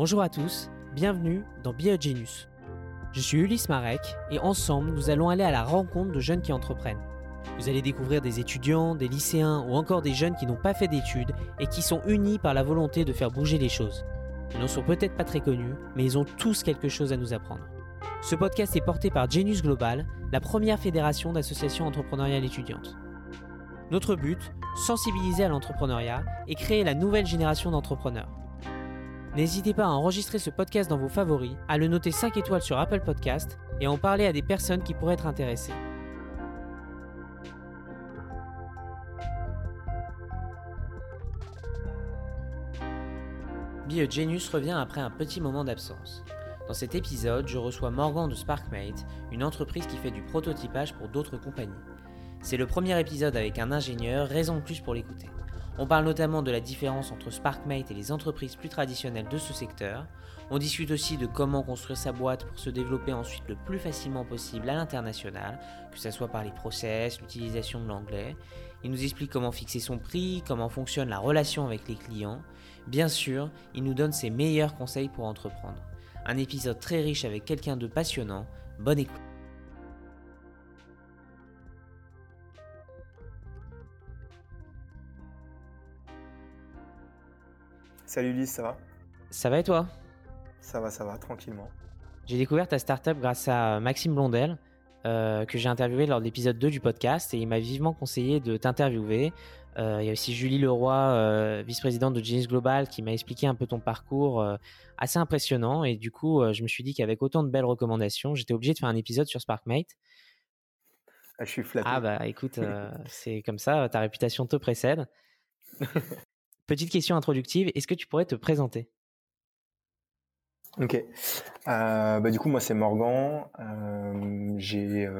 Bonjour à tous, bienvenue dans Be Genius. Je suis Ulysse Marek et ensemble nous allons aller à la rencontre de jeunes qui entreprennent. Vous allez découvrir des étudiants, des lycéens ou encore des jeunes qui n'ont pas fait d'études et qui sont unis par la volonté de faire bouger les choses. Ils n'en sont peut-être pas très connus, mais ils ont tous quelque chose à nous apprendre. Ce podcast est porté par Genius Global, la première fédération d'associations entrepreneuriales étudiantes. Notre but, sensibiliser à l'entrepreneuriat et créer la nouvelle génération d'entrepreneurs. N'hésitez pas à enregistrer ce podcast dans vos favoris, à le noter 5 étoiles sur Apple Podcast et à en parler à des personnes qui pourraient être intéressées. Be revient après un petit moment d'absence. Dans cet épisode, je reçois Morgan de Sparkmate, une entreprise qui fait du prototypage pour d'autres compagnies. C'est le premier épisode avec un ingénieur, raison de plus pour l'écouter. On parle notamment de la différence entre Sparkmate et les entreprises plus traditionnelles de ce secteur. On discute aussi de comment construire sa boîte pour se développer ensuite le plus facilement possible à l'international, que ce soit par les process, l'utilisation de l'anglais. Il nous explique comment fixer son prix, comment fonctionne la relation avec les clients. Bien sûr, il nous donne ses meilleurs conseils pour entreprendre. Un épisode très riche avec quelqu'un de passionnant. Bonne écoute. Salut Ulysse, ça va? Ça va et toi? Ça va, ça va, tranquillement. J'ai découvert ta startup grâce à Maxime Blondel, euh, que j'ai interviewé lors de l'épisode 2 du podcast, et il m'a vivement conseillé de t'interviewer. Euh, il y a aussi Julie Leroy, euh, vice-présidente de Genius Global, qui m'a expliqué un peu ton parcours assez impressionnant. Et du coup, je me suis dit qu'avec autant de belles recommandations, j'étais obligé de faire un épisode sur SparkMate. Ah, je suis flatté. Ah bah écoute, c'est comme ça, ta réputation te précède. Petite question introductive, est-ce que tu pourrais te présenter? Ok. Euh, bah, du coup, moi, c'est Morgan. Euh, j'ai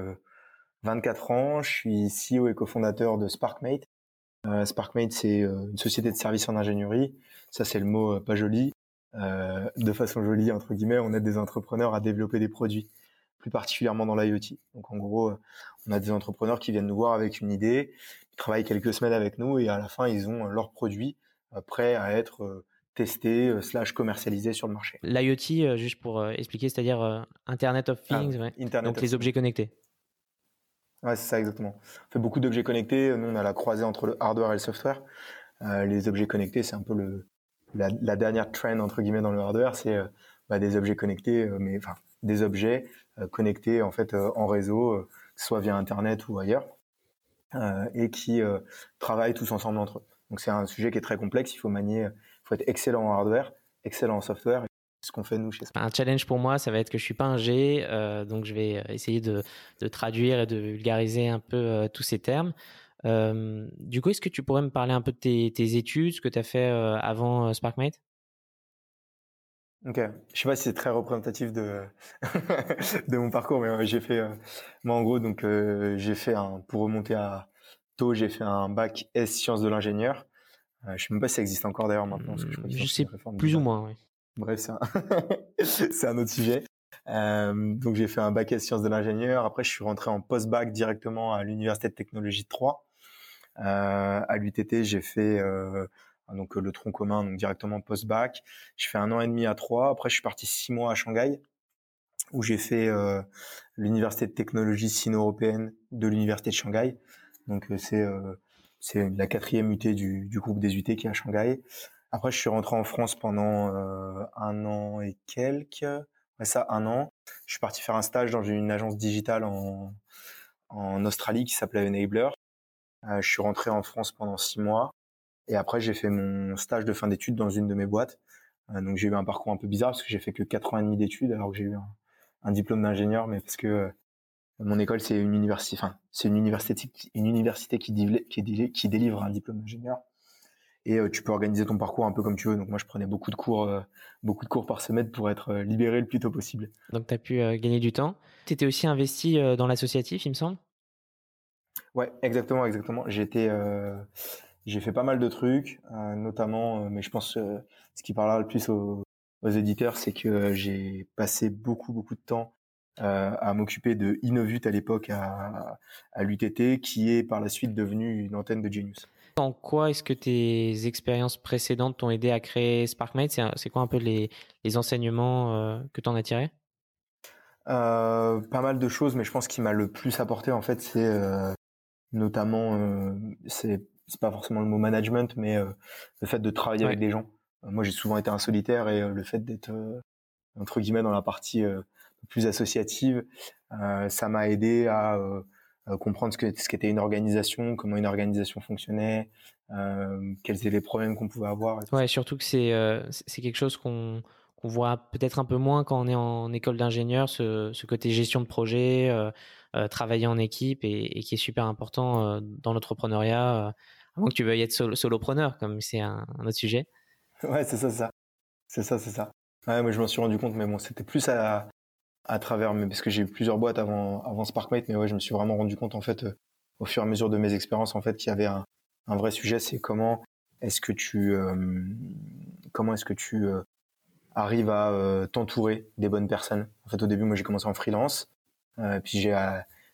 24 euh, ans. Je suis CEO et cofondateur de Sparkmate. Sparkmate, c'est une société de services en ingénierie. Ça, c'est le mot pas joli. de façon jolie, entre guillemets, on aide des entrepreneurs à développer des produits, plus particulièrement dans l'IoT. Donc, en gros, on a des entrepreneurs qui viennent nous voir avec une idée, ils travaillent quelques semaines avec nous et à la fin, ils ont leur produit prêt à être euh, testé euh, slash commercialisé sur le marché. L'IoT, euh, juste pour expliquer, c'est-à-dire Internet of ah, Things, donc les objets connectés. Ouais, c'est ça exactement. On fait beaucoup d'objets connectés. Nous, on a la croisée entre le hardware et le software. les objets connectés, c'est un peu le la, dernière trend entre guillemets dans le hardware, c'est bah, des objets connectés, mais enfin des objets connectés en fait en réseau, soit via Internet ou ailleurs, et qui travaillent tous ensemble entre eux. Donc c'est un sujet qui est très complexe. Il faut manier, il faut être excellent en hardware, excellent en software. Ce qu'on fait nous chez Un challenge pour moi, ça va être que je suis pas un G, euh, donc je vais essayer de, traduire et de vulgariser un peu euh, tous ces termes. Euh, du coup, est-ce que tu pourrais me parler un peu de tes, études, ce que tu as fait avant SparkMate? Ok, je sais pas si c'est très représentatif de de mon parcours, mais j'ai fait, moi en gros, donc j'ai fait un pour remonter à j'ai fait un bac S sciences de l'ingénieur. Euh, je sais même pas si ça existe encore d'ailleurs maintenant. je, sais plus ou moins. Bref, c'est un, un autre sujet. Euh, donc j'ai fait un bac S sciences de l'ingénieur. Après, je suis rentré en post-bac directement à l'université de technologie de Troyes. Euh, à l'UTT, j'ai fait donc le tronc commun, donc directement post-bac. Je fais un an et demi à Troyes. Après, je suis parti six mois à Shanghai, où j'ai fait l'université de technologie sino-européenne de l'université de Shanghai. Donc euh, c'est euh, c'est la quatrième UT du, du groupe des UT qui est à Shanghai. Après, je suis rentré en France pendant euh, un an et quelques. Ouais, ça, un an. Je suis parti faire un stage dans une agence digitale en, en Australie qui s'appelait Enabler. je suis rentré en France pendant six mois. Et après, j'ai fait mon stage de fin d'études dans une de mes boîtes. donc, j'ai eu un parcours un peu bizarre parce que j'ai fait que quatre ans et demi d'études alors que j'ai eu un, un diplôme d'ingénieur, mais parce que mon école, c'est une université, enfin, c'est une université, une université qui, qui, qui délivre un diplôme d'ingénieur. Et euh, tu peux organiser ton parcours un peu comme tu veux. Donc moi, je prenais beaucoup de cours, euh, beaucoup de cours par semaine pour être euh, libéré le plus tôt possible. Donc tu as pu gagner du temps. Tu étais aussi investi dans l'associatif, il me semble? Ouais, exactement, exactement. J'étais, j'ai fait pas mal de trucs, notamment, mais je pense ce qui parlera le plus aux, aux éditeurs, c'est que j'ai passé beaucoup, beaucoup de temps euh, à m'occuper de Innovut à l'époque à, à l'UTT, qui est par la suite devenu une antenne de Genius. En quoi est-ce que tes expériences précédentes t'ont aidé à créer SparkMate? C'est quoi un peu les, enseignements que tu en as tirés? Pas mal de choses, mais je pense qu'il m'a le plus apporté en fait, c'est notamment, c'est pas forcément le mot management, mais le fait de travailler avec des gens. moi, j'ai souvent été un solitaire et le fait d'être entre guillemets dans la partie plus associative, ça m'a aidé à comprendre ce que ce qu'était une organisation, comment une organisation fonctionnait, quels étaient les problèmes qu'on pouvait avoir. ouais, surtout que c'est c'est quelque chose qu'on qu'on voit peut-être un peu moins quand on est en école d'ingénieur, ce, ce, côté gestion de projet, euh, travailler en équipe et, qui est super important dans l'entrepreneuriat, moins que tu veuilles être solopreneur, comme c'est un, autre sujet. Ouais, c'est ça, ça. C'est ça, c'est ça. Ouais, moi je m'en suis rendu compte, mais bon, c'était plus à, à travers, mais parce que j'ai eu plusieurs boîtes avant, avant SparkMate, mais ouais, je me suis vraiment rendu compte en fait, euh, au fur et à mesure de mes expériences, en fait, qu'il y avait un, un vrai sujet, c'est comment est-ce que tu, euh, comment est-ce que tu euh, arrives à t'entourer des bonnes personnes. En fait, au début, moi, j'ai commencé en freelance, puis j'ai,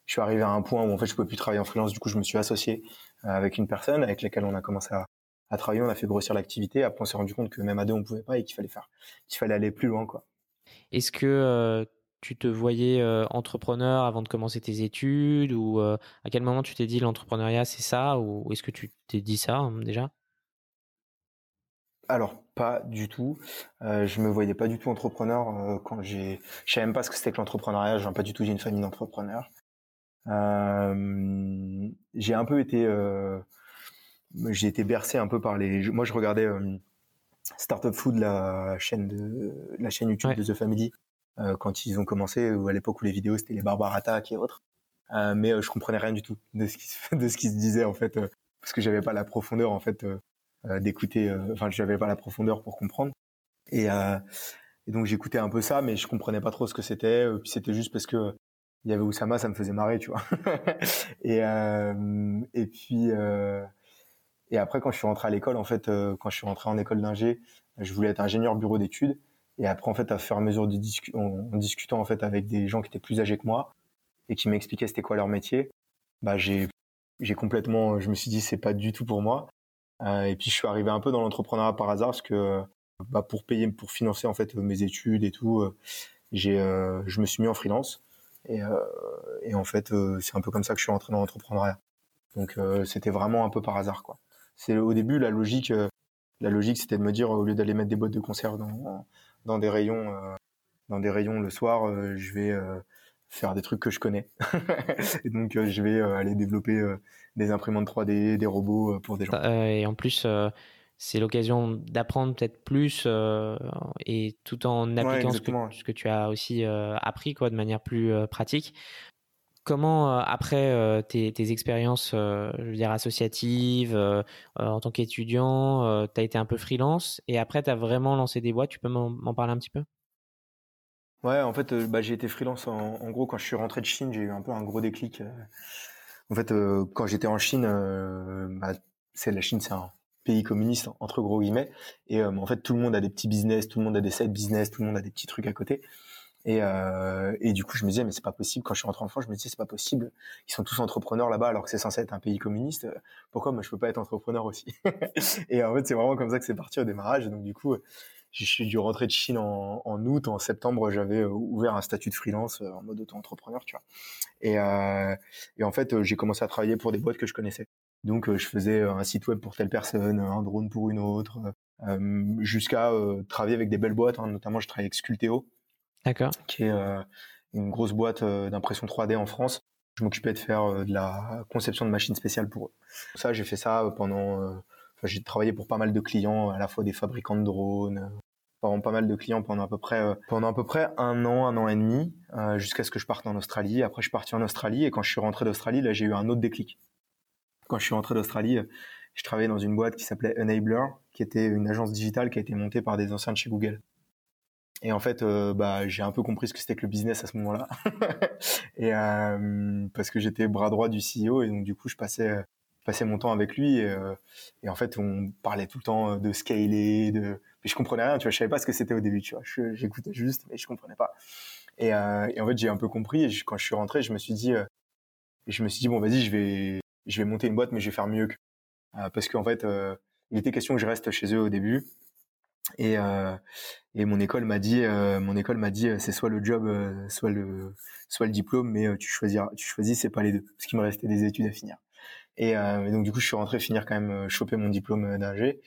je suis arrivé à un point où en fait, je pouvais plus travailler en freelance. Du coup, je me suis associé avec une personne avec laquelle on a commencé à, à travailler, on a fait grossir l'activité. Après, on s'est rendu compte que même à deux, on pouvait pas et qu'il fallait faire, qu'il fallait aller plus loin, quoi. Est-ce que tu te voyais entrepreneur avant de commencer tes études ou à quel moment tu t'es dit l'entrepreneuriat c'est ça ou est-ce que tu t'es dit ça hein, déjà? Alors pas du tout. Euh, je me voyais pas du tout entrepreneur quand j'ai. Je savais même pas ce que c'était que l'entrepreneuriat. Je viens pas du tout d'une famille d'entrepreneurs. j'ai un peu été. j'ai été bercé un peu par les. Moi, je regardais Startup Food, la chaîne de la chaîne YouTube de The Family, euh, quand ils ont commencé, ou à l'époque où les vidéos c'était les barbares attaques et autres. Euh, mais euh, je comprenais rien du tout de ce qui se, de ce qui se disait en fait, parce que j'avais pas la profondeur en fait d'écouter. Enfin, j'avais pas la profondeur pour comprendre. Et, et donc j'écoutais un peu ça, mais je comprenais pas trop ce que c'était. Puis c'était juste parce que il y avait Oussama, ça me faisait marrer, tu vois. et et puis et après, quand je suis rentré à l'école, en fait, quand je suis rentré en école d'ingé, je voulais être ingénieur bureau d'études. Et après, en fait, à à mesure de en, discutant en fait avec des gens qui étaient plus âgés que moi et qui m'expliquaient c'était quoi leur métier, bah j'ai j'ai complètement, je me suis dit c'est pas du tout pour moi. Euh, et puis je suis arrivé un peu dans l'entrepreneuriat par hasard parce que bah, pour payer, pour financer en fait mes études et tout, euh, j'ai euh, je me suis mis en freelance et, euh, et en fait euh, c'est un peu comme ça que je suis rentré dans l'entrepreneuriat. Donc c'était vraiment un peu par hasard quoi. C'est au début la logique, la logique c'était de me dire au lieu d'aller mettre des boîtes de conserve dans dans des rayons, euh, dans des rayons le soir, euh, je vais euh, faire des trucs que je connais. et donc, je vais aller développer des imprimantes 3D, des robots pour des gens. et en plus, c'est l'occasion d'apprendre peut-être plus et tout en appliquant ce, que, tu as aussi appris quoi, de manière plus pratique. Comment, après tes, tes, expériences, je veux dire, associatives, en tant qu'étudiant, tu as été un peu freelance et après, tu as vraiment lancé des boîtes? Tu peux m'en parler un petit peu? Ouais, en fait, bah, j'ai été freelance. En, gros, quand je suis rentré de Chine, j'ai eu un peu un gros déclic. En fait, quand j'étais en Chine, bah, c'est la Chine, c'est un pays communiste entre gros guillemets, et en fait, tout le monde a des petits business, tout le monde a des side business, tout le monde a des petits trucs à côté. Et, euh, et du coup, je me disais, mais c'est pas possible. Quand je suis rentré en France, je me disais, c'est pas possible. Ils sont tous entrepreneurs là-bas, alors que c'est censé être un pays communiste. Pourquoi moi je peux pas être entrepreneur aussi Et en fait, c'est vraiment comme ça que c'est parti au démarrage. donc du coup, je suis dû rentrer de Chine en, en août. En septembre, j'avais euh, ouvert un statut de freelance euh, en mode auto-entrepreneur, tu vois. Et, euh, et en fait, j'ai commencé à travailler pour des boîtes que je connaissais. Donc, je faisais un site web pour telle personne, un drone pour une autre, jusqu'à travailler avec des belles boîtes. Hein. Notamment, je travaillais avec Sculteo D'accord. Qui est euh, une grosse boîte euh, d'impression 3D en France. Je m'occupais de faire euh, de la conception de machines spéciales pour eux. Ça, j'ai fait ça pendant. j'ai travaillé pour pas mal de clients, à la fois des fabricants de drones, pendant pas mal de clients pendant à peu près pendant à peu près un an, un an et demi, jusqu'à ce que je parte en Australie. Après, je suis parti en Australie et quand je suis rentré d'Australie, là, j'ai eu un autre déclic. Quand je suis rentré d'Australie, je travaillais dans une boîte qui s'appelait Enabler, qui était une agence digitale qui a été montée par des anciens de chez Google. Et en fait, euh, bah, j'ai un peu compris ce que c'était que le business à ce moment-là, et euh, parce que j'étais bras droit du CEO et donc du coup, je passais, euh, passais mon temps avec lui et, et, en fait, on parlait tout le temps de scaler, de, mais je comprenais rien, tu vois, je savais pas ce que c'était au début, tu vois, j'écoutais juste, mais je comprenais pas. Et, et en fait, j'ai un peu compris et quand je suis rentré, je me suis dit, je me suis dit bon, vas-y, je vais, je vais monter une boîte, mais je vais faire mieux que parce qu'en fait, il était question que je reste chez eux au début. Et, et mon école m'a dit, mon école m'a dit, c'est soit le job, soit le, soit le diplôme, mais tu choisis, tu choisis, c'est pas les deux, parce qu'il me restait des études à finir. Et, donc du coup, je suis rentré finir quand même choper mon diplôme d'ingé.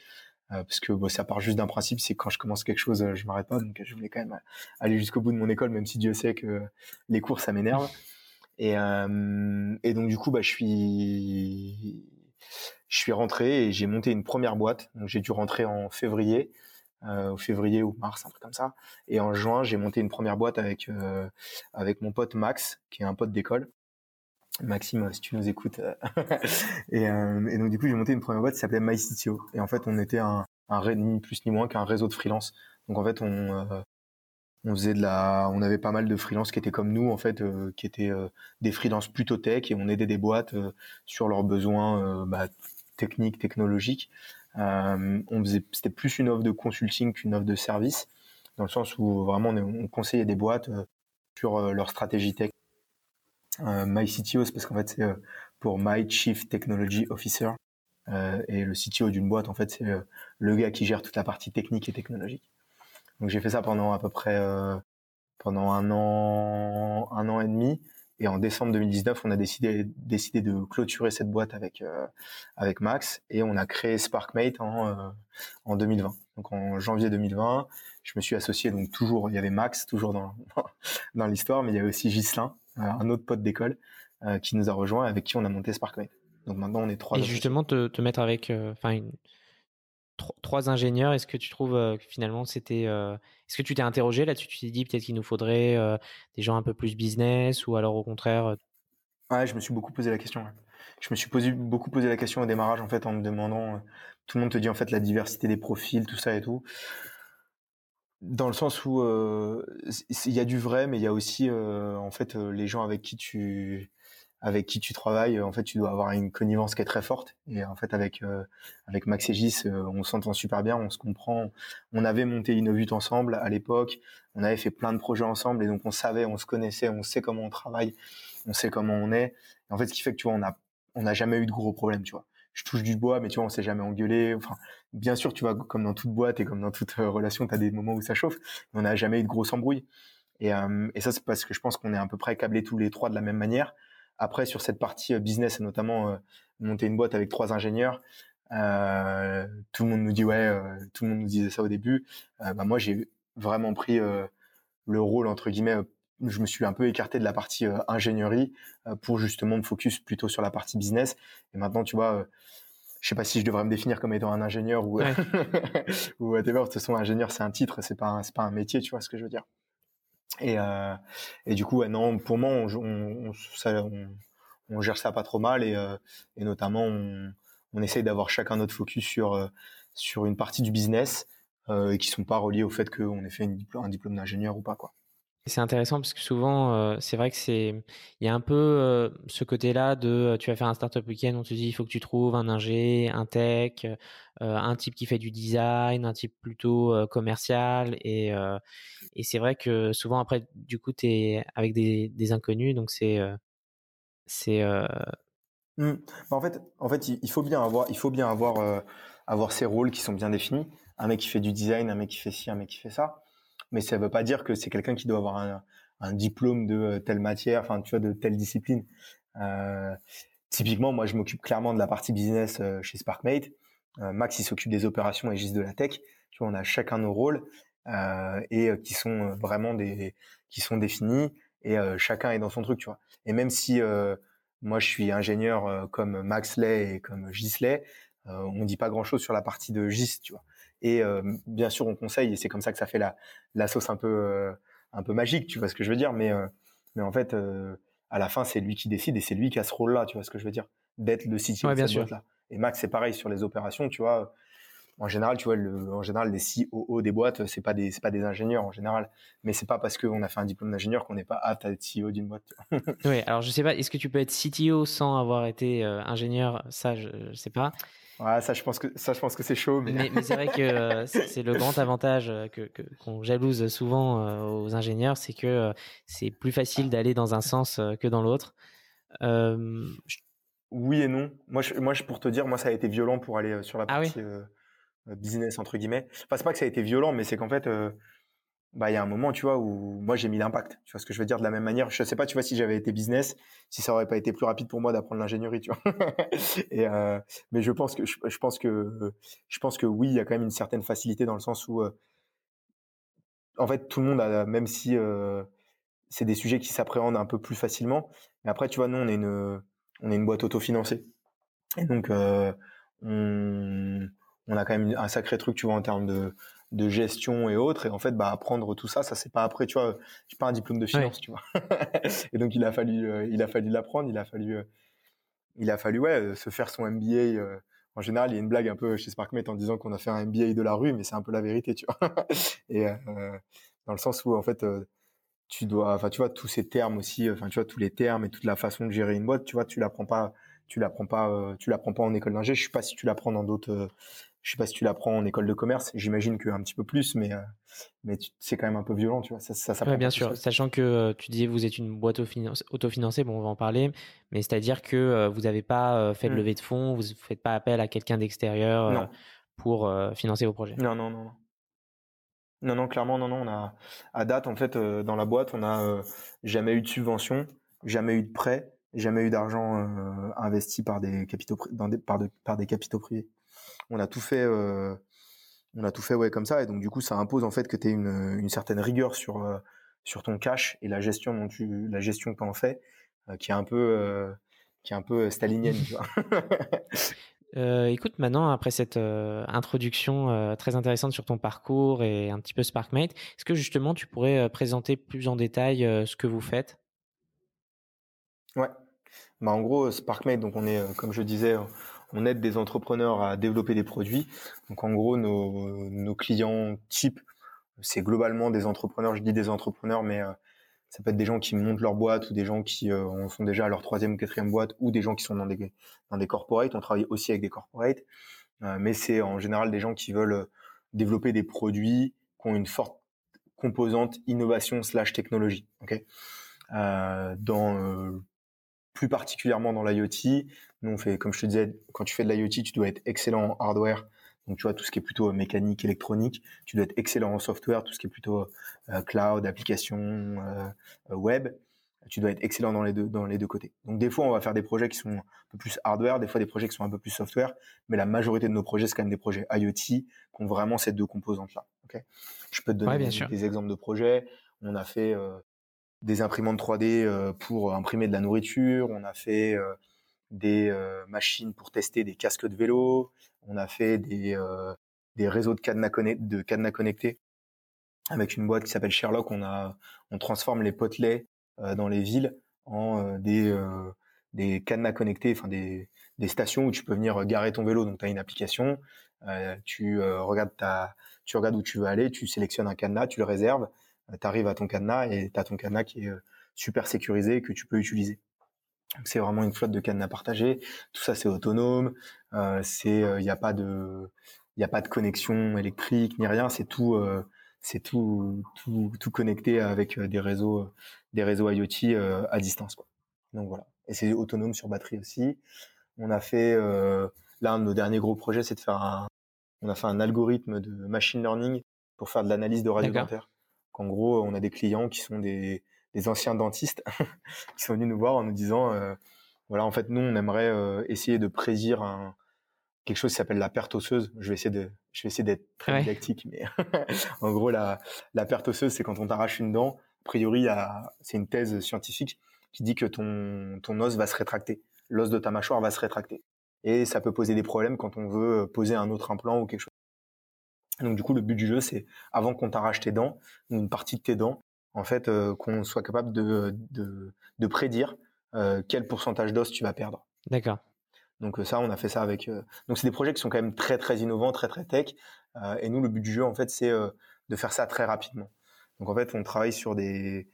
Euh, parce que ça part juste d'un principe, c'est quand je commence quelque chose, euh, je m'arrête pas. Donc je voulais quand même aller jusqu'au bout de mon école, même si Dieu sait que les cours ça m'énerve. Et, euh, et donc du coup, bah, je suis je suis rentré et j'ai monté une première boîte. Donc j'ai dû rentrer en février, euh, au février ou mars, un truc comme ça. Et en juin, j'ai monté une première boîte avec euh, avec mon pote Max, qui est un pote d'école. Maxime, si tu nous écoutes. Euh, euh, et, donc du coup, j'ai monté une première boîte qui s'appelait MyCTO. Et en fait, on était un, un ni plus ni moins qu'un réseau de freelance. Donc en fait, on euh, on faisait de la, on avait pas mal de freelance qui étaient comme nous en fait, qui étaient des freelances plutôt tech et on aidait des boîtes sur leurs besoins bah, techniques, technologiques. On faisait, c'était plus une offre de consulting qu'une offre de service, dans le sens où vraiment on, on conseillait des boîtes sur leur stratégie tech euh, My CTO, c'est parce qu'en fait, c'est euh, pour My Chief Technology Officer. Euh, et le CTO d'une boîte, en fait, c'est le gars qui gère toute la partie technique et technologique. Donc j'ai fait ça pendant à peu près pendant un an, un an et demi. Et en décembre 2019, on a décidé, décidé de clôturer cette boîte avec, avec Max et on a créé SparkMate en, en 2020. Donc en janvier 2020, je me suis associé, donc toujours, il y avait Max, toujours dans, dans l'histoire, mais il y avait aussi Gislin, un autre pote d'école euh, qui nous a rejoint avec qui on a monté SparkMate. Donc maintenant on est trois. Et justement te, te, mettre avec, euh, trois ingénieurs, est-ce que tu trouves euh, que finalement c'était, est-ce que tu t'es interrogé là-dessus? Tu t'es dit peut-être qu'il nous faudrait des gens un peu plus business ou alors au contraire Ouais, je me suis beaucoup posé la question. Je me suis beaucoup posé la question au démarrage en fait en me demandant, tout le monde te dit en fait la diversité des profils, tout ça et tout dans le sens où euh, il y a du vrai, mais il y a aussi euh, en fait euh, les gens avec qui tu avec qui tu travailles. En fait, tu dois avoir une connivence qui est très forte. Et en fait, avec avec Max et Gis, on s'entend super bien, on se comprend. On avait monté Innovut ensemble à l'époque. On avait fait plein de projets ensemble, et donc on savait, on se connaissait, on sait comment on travaille, on sait comment on est. En fait, ce qui fait que tu vois, on a on n'a jamais eu de gros problèmes, tu vois je touche du bois, mais tu vois, on s'est jamais engueulé. Enfin, bien sûr, tu vois, comme dans toute boîte et comme dans toute euh, relation, tu as des moments où ça chauffe, mais on n'a jamais eu de grosse embrouille. Et, euh, et ça, c'est parce que je pense qu'on est à peu près câblés tous les trois de la même manière. Après, sur cette partie euh, business, et notamment monter une boîte avec trois ingénieurs, euh, tout le monde nous dit ouais, tout le monde nous disait ça au début. bah moi, j'ai vraiment pris le rôle entre guillemets je me suis un peu écarté de la partie euh, ingénierie euh, pour justement me focus plutôt sur la partie business. Et maintenant, tu vois, euh, je sais pas si je devrais me définir comme étant un ingénieur ou ou whatever. De toute façon, ingénieur, c'est un titre, c'est pas c'est pas un métier, tu vois ce que je veux dire. Et et du coup, non, pour moi, on, on, ça, on, gère ça pas trop mal et et notamment on on essaye d'avoir chacun notre focus sur sur une partie du business et qui sont pas reliés au fait qu'on ait fait un diplôme d'ingénieur ou pas quoi. C'est intéressant parce que souvent, euh, c'est vrai que c'est, il y a un peu euh, ce côté-là de, euh, tu vas faire un startup week-end, on te dit il faut que tu trouves un ingé, un tech, un type qui fait du design, un type plutôt commercial, et et c'est vrai que souvent après, du coup, tu es avec des, des inconnus, donc c'est c'est mmh. bah, en fait, en fait, il faut bien avoir, il faut bien avoir avoir ces rôles qui sont bien définis. Un mec qui fait du design, un mec qui fait ci, un mec qui fait ça mais ça veut pas dire que c'est quelqu'un qui doit avoir un, un, diplôme de euh, telle matière, enfin tu vois, de telle discipline. Euh, typiquement, moi, je m'occupe clairement de la partie business euh, chez SparkMate. Euh, Max, il s'occupe des opérations et Gis de la tech. Tu vois, on a chacun nos rôles et qui sont vraiment des, qui sont définis et chacun est dans son truc, tu vois. Et même si moi, je suis ingénieur comme Max Lay et comme Gis Lay, on dit pas grand chose sur la partie de Gis, tu vois. Et euh, bien sûr, on conseille, et c'est comme ça que ça fait la, la sauce un peu, euh, un peu magique, tu vois ce que je veux dire. Mais, euh, mais en fait, à la fin, c'est lui qui décide et c'est lui qui a ce rôle-là, tu vois ce que je veux dire, d'être le CTO ouais, de cette boîte-là. Et Max, c'est pareil sur les opérations, tu vois. En général, tu vois, le, en général, les COO des boîtes, c'est pas des, c'est pas des ingénieurs en général. Mais c'est pas parce qu'on a fait un diplôme d'ingénieur qu'on n'est pas apte à être CEO d'une boîte. oui, alors je sais pas, est-ce que tu peux être CTO sans avoir été ingénieur? Ça, je, je sais pas. Ouais, ça je pense que ça je pense que c'est chaud. Mais, mais, c'est vrai que euh, c'est le grand avantage euh, que qu'on jalouse souvent euh, aux ingénieurs, c'est que c'est plus facile d'aller dans un sens que dans l'autre. oui et non. Moi, je, moi, je, pour te dire, moi, ça a été violent pour aller sur la Ah oui? partie business entre guillemets. Enfin, c'est pas que ça a été violent, mais c'est qu'en fait, bah, il y a un moment, tu vois, où moi j'ai mis l'impact. Tu vois ce que je veux dire de la même manière? Je sais pas, tu vois, si j'avais été business, si ça aurait pas été plus rapide pour moi d'apprendre l'ingénierie, tu vois. Et euh, mais je pense que je, pense que je pense que oui, il y a quand même une certaine facilité dans le sens où, euh, en fait, tout le monde a, même si euh, c'est des sujets qui s'appréhendent un peu plus facilement. Mais après, tu vois, nous, on est une on est une boîte autofinancée. Et donc, on, on a quand même un sacré truc, tu vois, en termes de de gestion et autres. Et en fait, bah, apprendre tout ça, ça c'est pas après, tu vois. J'ai pas un diplôme de finance, tu vois. et donc il a fallu, euh, il a fallu l'apprendre. Il a fallu, euh, il a fallu ouais, euh, se faire son MBA. en général, il y a une blague un peu chez SparkMate en disant qu'on a fait un MBA de la rue, mais c'est un peu la vérité, tu vois. et dans le sens où en fait, tu dois, enfin, tu vois, tous ces termes aussi, enfin, tu vois, tous les termes et toute la façon de gérer une boîte, tu vois, tu l'apprends pas, tu l'apprends pas, tu l'apprends pas en école d'ingé. Je sais pas si tu l'apprends dans d'autres je sais pas si tu l'apprends en école de commerce. J'imagine qu'un petit peu plus, mais euh, mais c'est quand même un peu violent, tu vois. Ça, ça, ouais, bien sûr. Sachant que euh, tu disais vous êtes une boîte autofinancée, bon, on va en parler, mais c'est-à-dire que euh, vous n'avez pas fait de mmh. levée de fonds, vous faites pas appel à quelqu'un d'extérieur pour financer vos projets? Non, non, non, non. Non, non, clairement, non, non. On a, à date, en fait, dans la boîte, on a jamais eu de subvention, jamais eu de prêt, jamais eu d'argent investi par des capitaux, dans des, par, de, par des capitaux privés on a tout fait euh, on a tout fait ouais comme ça et donc du coup ça impose en fait que tu aies une, une, certaine rigueur sur euh, sur ton cash et la gestion dont tu la gestion que tu en fais euh, qui est un peu qui est un peu stalinienne tu vois. écoute, maintenant, après cette introduction très intéressante sur ton parcours et un petit peu SparkMate, est-ce que justement tu pourrais présenter plus en détail ce que vous faites? Ouais. En gros, SparkMate, donc on est, comme je disais, on aide des entrepreneurs à développer des produits. Donc en gros, nos, clients types, c'est globalement des entrepreneurs. Je dis des entrepreneurs, mais euh, ça peut être des gens qui montent leur boîte ou des gens qui euh, sont déjà à leur troisième ou quatrième boîte ou des gens qui sont dans des dans des corporates. On travaille aussi avec des corporates, euh, mais c'est en général des gens qui veulent développer des produits qui ont une forte composante innovation slash technologie. Ok? dans plus particulièrement dans l'IoT. Nous, on fait, comme je te disais, quand tu fais de l'IoT, tu dois être excellent en hardware. Donc, tu vois, tout ce qui est plutôt mécanique, électronique. Tu dois être excellent en software, tout ce qui est plutôt euh, cloud, application, euh, web. Tu dois être excellent dans les deux, dans les deux côtés. Donc, des fois, on va faire des projets qui sont un peu plus hardware, des fois des projets qui sont un peu plus software. Mais la majorité de nos projets, c'est quand même des projets IoT qui ont vraiment ces deux composantes-là. Okay je peux te donner des, exemples de projets. On a fait euh, des imprimantes 3D euh, pour imprimer de la nourriture, on a fait euh, des euh, machines pour tester des casques de vélo, on a fait des, des réseaux de cadenas, de cadenas connectés avec une boîte qui s'appelle Sherlock. On, a, on transforme les potelets dans les villes en des, des cadenas connectés, enfin des, des stations où tu peux venir garer ton vélo. Donc tu as une application, tu regardes ta, tu regardes où tu veux aller, tu sélectionnes un cadenas, tu le réserves tu arrives à ton cadenas et tu as ton cadenas qui est euh, super sécurisé que tu peux utiliser. C'est vraiment une flotte de cadenas partagés. Tout ça, c'est autonome. Euh, c'est, il euh, n'y a pas de, il a pas de connexion électrique ni rien. C'est tout, euh, c'est tout, tout, tout, connecté avec des réseaux, des réseaux IoT à distance. Quoi. Donc voilà. Et c'est autonome sur batterie aussi. On a fait, là, un de nos derniers gros projets, c'est de faire un, on a fait un algorithme de machine learning pour faire de l'analyse de radio En gros, on a des clients qui sont des, anciens dentistes qui sont venus nous voir en nous disant, euh, voilà, en fait, nous, on aimerait euh, essayer de prédire un, quelque chose qui s'appelle la perte osseuse. Je vais essayer de, je vais essayer d'être très didactique, mais en gros, la, la perte osseuse, c'est quand on t'arrache une dent. A priori, c'est une thèse scientifique qui dit que ton, ton os va se rétracter. L'os de ta mâchoire va se rétracter. Et ça peut poser des problèmes quand on veut poser un autre implant ou quelque chose. Donc du coup, le but du jeu, c'est avant qu'on t'arrache tes dents, une partie de tes dents, en fait, euh, qu'on soit capable de, de, de prédire euh, quel pourcentage d'os tu vas perdre. D'accord. Donc euh, ça, on a fait ça avec. Donc c'est des projets qui sont quand même très très innovants, très très tech. et nous, le but du jeu, en fait, c'est de faire ça très rapidement. Donc en fait, on travaille sur des.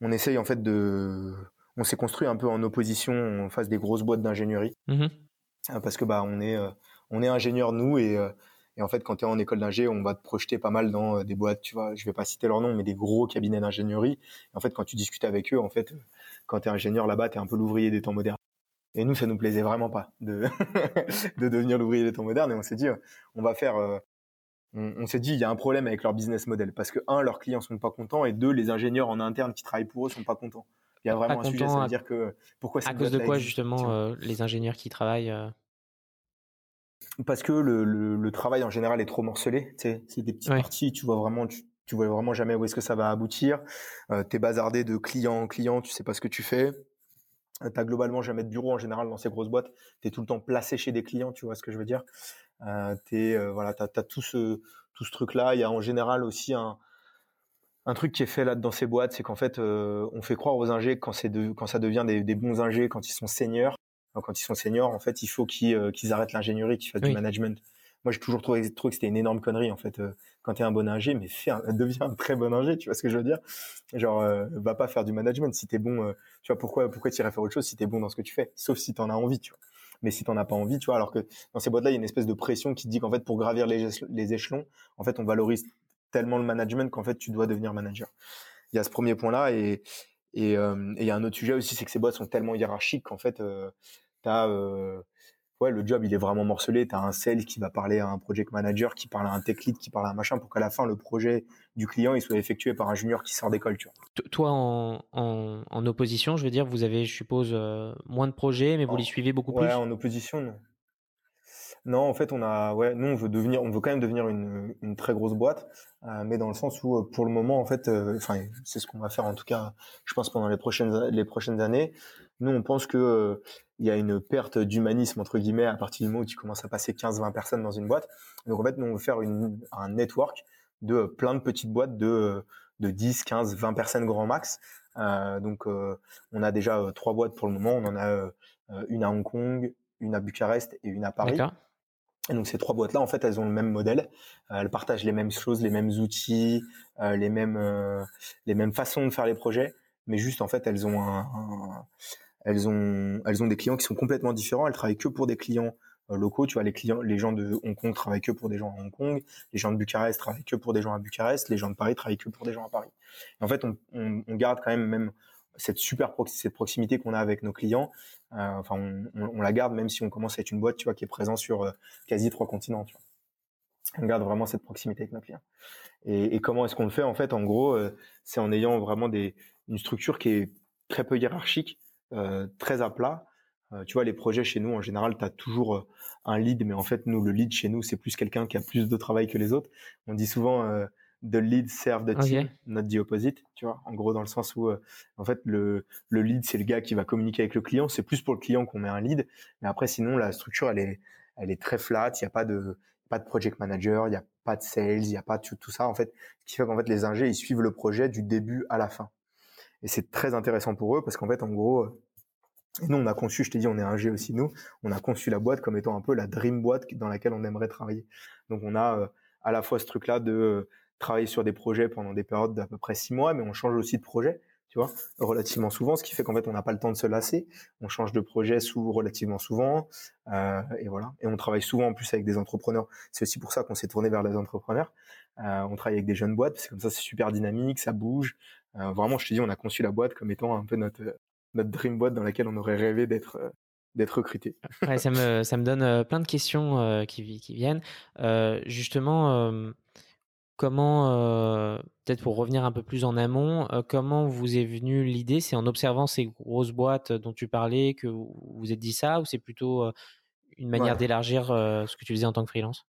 On essaye en fait de. On s'est construit un peu en opposition en face des grosses boîtes d'ingénierie, mmh parce que bah on est on est ingénieur nous et et en fait, quand tu es en école d'ingé, on va te projeter pas mal dans euh, des boîtes, tu vois, je vais pas citer leur nom, mais des gros cabinets d'ingénierie. En fait, quand tu discutes avec eux, en fait, quand tu es ingénieur là-bas, tu es un peu l'ouvrier des temps modernes. Et nous, ça nous plaisait vraiment pas de, de devenir l'ouvrier des temps modernes. Et on s'est dit, on va faire, on, s'est dit, il y a un problème avec leur business model. Parce que, un, leurs clients sont pas contents. Et deux, les ingénieurs en interne qui travaillent pour eux sont pas contents. Il y a vraiment un sujet, ça veut dire que pourquoi À cause de quoi, justement, les ingénieurs qui travaillent parce que le, le, travail en général est trop morcelé. C'est des petites parties, tu vois vraiment, tu, tu vois vraiment jamais où est-ce que ça va aboutir. Euh, tu es bazardé de client en client, tu sais pas ce que tu fais. Euh, tu globalement jamais de bureau en général dans ces grosses boîtes. Tu es tout le temps placé chez des clients, tu vois ce que je veux dire. Euh, t'es, euh, voilà, tu as, tout ce, tout ce truc-là. Il y a en général aussi un, un truc qui est fait là dans ces boîtes, c'est qu'en fait, on fait croire aux ingés quand, c'est de, quand ça devient des, des bons ingés, quand ils sont seniors, quand ils sont seniors, en fait, il faut qu'ils euh, arrêtent l'ingénierie, qu'ils fassent du management. Moi, j'ai toujours trouvé, que c'était une énorme connerie, en fait. Euh, quand tu es un bon ingé, mais fais deviens un très bon ingé, tu vois ce que je veux dire? Genre, euh, va pas faire du management. Si tu es bon, tu vois, pourquoi, pourquoi tu irais faire autre chose si tu es bon dans ce que tu fais? Sauf si tu en as envie, tu vois. Mais si tu n'en as pas envie, tu vois, alors que dans ces boîtes-là, il y a une espèce de pression qui te dit qu'en fait, pour gravir les, les échelons, en fait, on valorise tellement le management qu'en fait, tu dois devenir manager. Il y a ce premier point-là et et il y a un autre sujet aussi, c'est que ces boîtes sont tellement hiérarchiques qu'en fait, t'as euh, ouais le job il est vraiment morcelé. T'as un sales qui va parler à un project manager qui parle à un tech lead qui parle à un machin pour qu'à la fin le projet du client il soit effectué par un junior qui sort d'école tu vois. Toi en, en, en, opposition je veux dire vous avez je suppose euh, moins de projets mais vous les suivez beaucoup plus? ouais en opposition non. Non, en fait, on a, ouais, nous, on veut devenir, on veut quand même devenir une, une très grosse boîte, euh, mais dans le sens où, pour le moment, en fait, enfin, c'est ce qu'on va faire en tout cas, je pense pendant les prochaines les prochaines années. Nous, on pense que il y a une perte d'humanisme entre guillemets à partir du moment où tu commences à passer 15-20 personnes dans une boîte. Donc en fait, nous on veut faire une, un network de plein de petites boîtes de de 10, 15, 20 personnes grand max. Euh, donc euh, on a déjà euh, trois boîtes pour le moment. On en a une à Hong Kong, une à Bucarest et une à Paris. Et donc ces trois boîtes-là, en fait, elles ont le même modèle. elles partagent les mêmes choses, les mêmes outils, les mêmes les mêmes façons de faire les projets, mais juste en fait, elles ont un, un elles ont, elles ont des clients qui sont complètement différents. Elles travaillent que pour des clients euh, locaux. Tu vois, les clients, les gens de Hong Kong travaillent que pour des gens à Hong Kong. Les gens de Bucarest travaillent que pour des gens à Bucarest. Les gens de Paris travaillent que pour des gens à Paris. en fait, on, garde quand même même cette super cette proximité qu'on a avec nos clients. Euh, enfin, on, la garde même si on commence à être une boîte, tu vois, qui est présente sur euh, quasi trois continents. On garde vraiment cette proximité avec nos clients. Et, comment est-ce qu'on le fait? En fait, en gros, c'est en ayant vraiment des, une structure qui est très peu hiérarchique très à plat. Euh, tu vois, les projets chez nous, en général, tu as toujours euh, un lead, mais en fait, nous, le lead chez nous, c'est plus quelqu'un qui a plus de travail que les autres. On dit souvent the lead serve the team, not the opposite, tu vois? En gros, dans le sens où, en fait, le, le lead, c'est le gars qui va communiquer avec le client. C'est plus pour le client qu'on met un lead. Mais après, sinon, la structure, elle est, elle est très flat. Il n'y a pas de, pas de project manager, il n'y a pas de sales, il n'y a pas tout, tout ça. En fait, ce qui fait qu'en fait, les ingés, ils suivent le projet du début à la fin. Et c'est très intéressant pour eux parce qu'en fait, en gros, et nous, on a conçu, je t'ai dit, on est un G aussi, nous, on a conçu la boîte comme étant un peu la dream boîte dans laquelle on aimerait travailler. Donc, on a euh, à la fois ce truc-là de euh, travailler sur des projets pendant des périodes d'à peu près six mois, mais on change aussi de projet, tu vois, relativement souvent, ce qui fait qu'en fait, on n'a pas le temps de se lasser. On change de projet sous relativement souvent, euh, et voilà. Et on travaille souvent en plus avec des entrepreneurs. C'est aussi pour ça qu'on s'est tourné vers les entrepreneurs. Euh, on travaille avec des jeunes boîtes, parce que comme ça, c'est super dynamique, ça bouge. Euh, vraiment, je te dis, on a conçu la boîte comme étant un peu notre notre dream boîte dans laquelle on aurait rêvé d'être euh, d'être recruté. ouais, ça me ça me donne euh, plein de questions qui qui viennent. justement, comment peut-être pour revenir un peu plus en amont, comment vous est venue l'idée? C'est en observant ces grosses boîtes dont tu parlais que vous vous êtes dit ça, ou c'est plutôt une manière d'élargir ce que tu faisais en tant que freelance?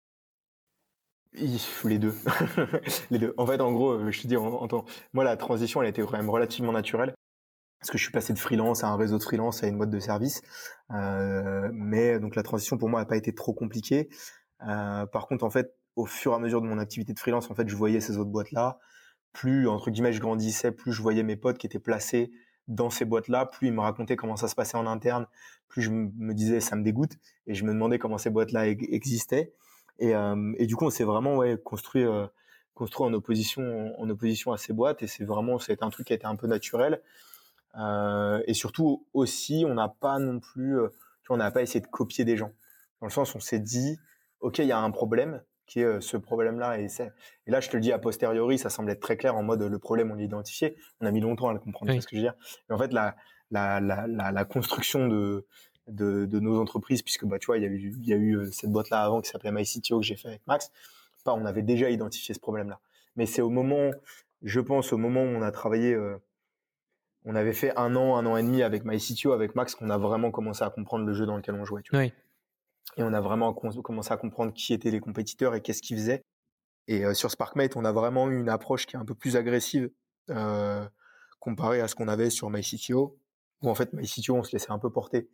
Les deux. les deux. En fait, en gros, euh, je te dis, en, moi, la transition, elle a été quand même relativement naturelle. Parce que je suis passé de freelance à un réseau de freelance à une boîte de service. Euh, mais donc la transition pour moi n'a pas été trop compliquée. Euh, par contre, en fait, au fur et à mesure de mon activité de freelance, en fait, je voyais ces autres boîtes-là. Plus, entre guillemets, je grandissais, plus je voyais mes potes qui étaient placés dans ces boîtes-là, plus ils me racontaient comment ça se passait en interne, plus je me disais ça me dégoûte et je me demandais comment ces boîtes-là existaient. Et, et du coup, on s'est vraiment ouais, construit, construit en opposition, en opposition à ces boîtes. Et c'est vraiment, c'est un truc qui a été un peu naturel. Euh, et surtout aussi, on n'a pas non plus, tu vois, on n'a pas essayé de copier des gens. Dans le sens, on s'est dit, ok, il y a un problème qui est ce problème-là. Et, c'est, et là, je te le dis a posteriori, ça semble être très clair en mode le problème, on l'a identifié. On a mis longtemps à le comprendre, c'est ce que je veux dire? Mais en fait, la, la, la, la, la construction de, de, de nos entreprises, puisque bah tu vois, il y a eu, il y a eu cette boîte là avant qui s'appelait MyCTO que j'ai fait avec Max. Pas, on avait déjà identifié ce problème-là. Mais c'est au moment, je pense, au moment où on a travaillé, on avait fait un an, un an et demi avec MyCTO, avec Max, qu'on a vraiment commencé à comprendre le jeu dans lequel on jouait. Tu vois. Oui. Et on a vraiment commencé à comprendre qui étaient les compétiteurs et qu'est-ce qu'ils faisaient. Et sur SparkMate, on a vraiment eu une approche qui est un peu plus agressive euh, comparé à ce qu'on avait sur MyCTO, où en fait MyCTO, on se laissait un peu porter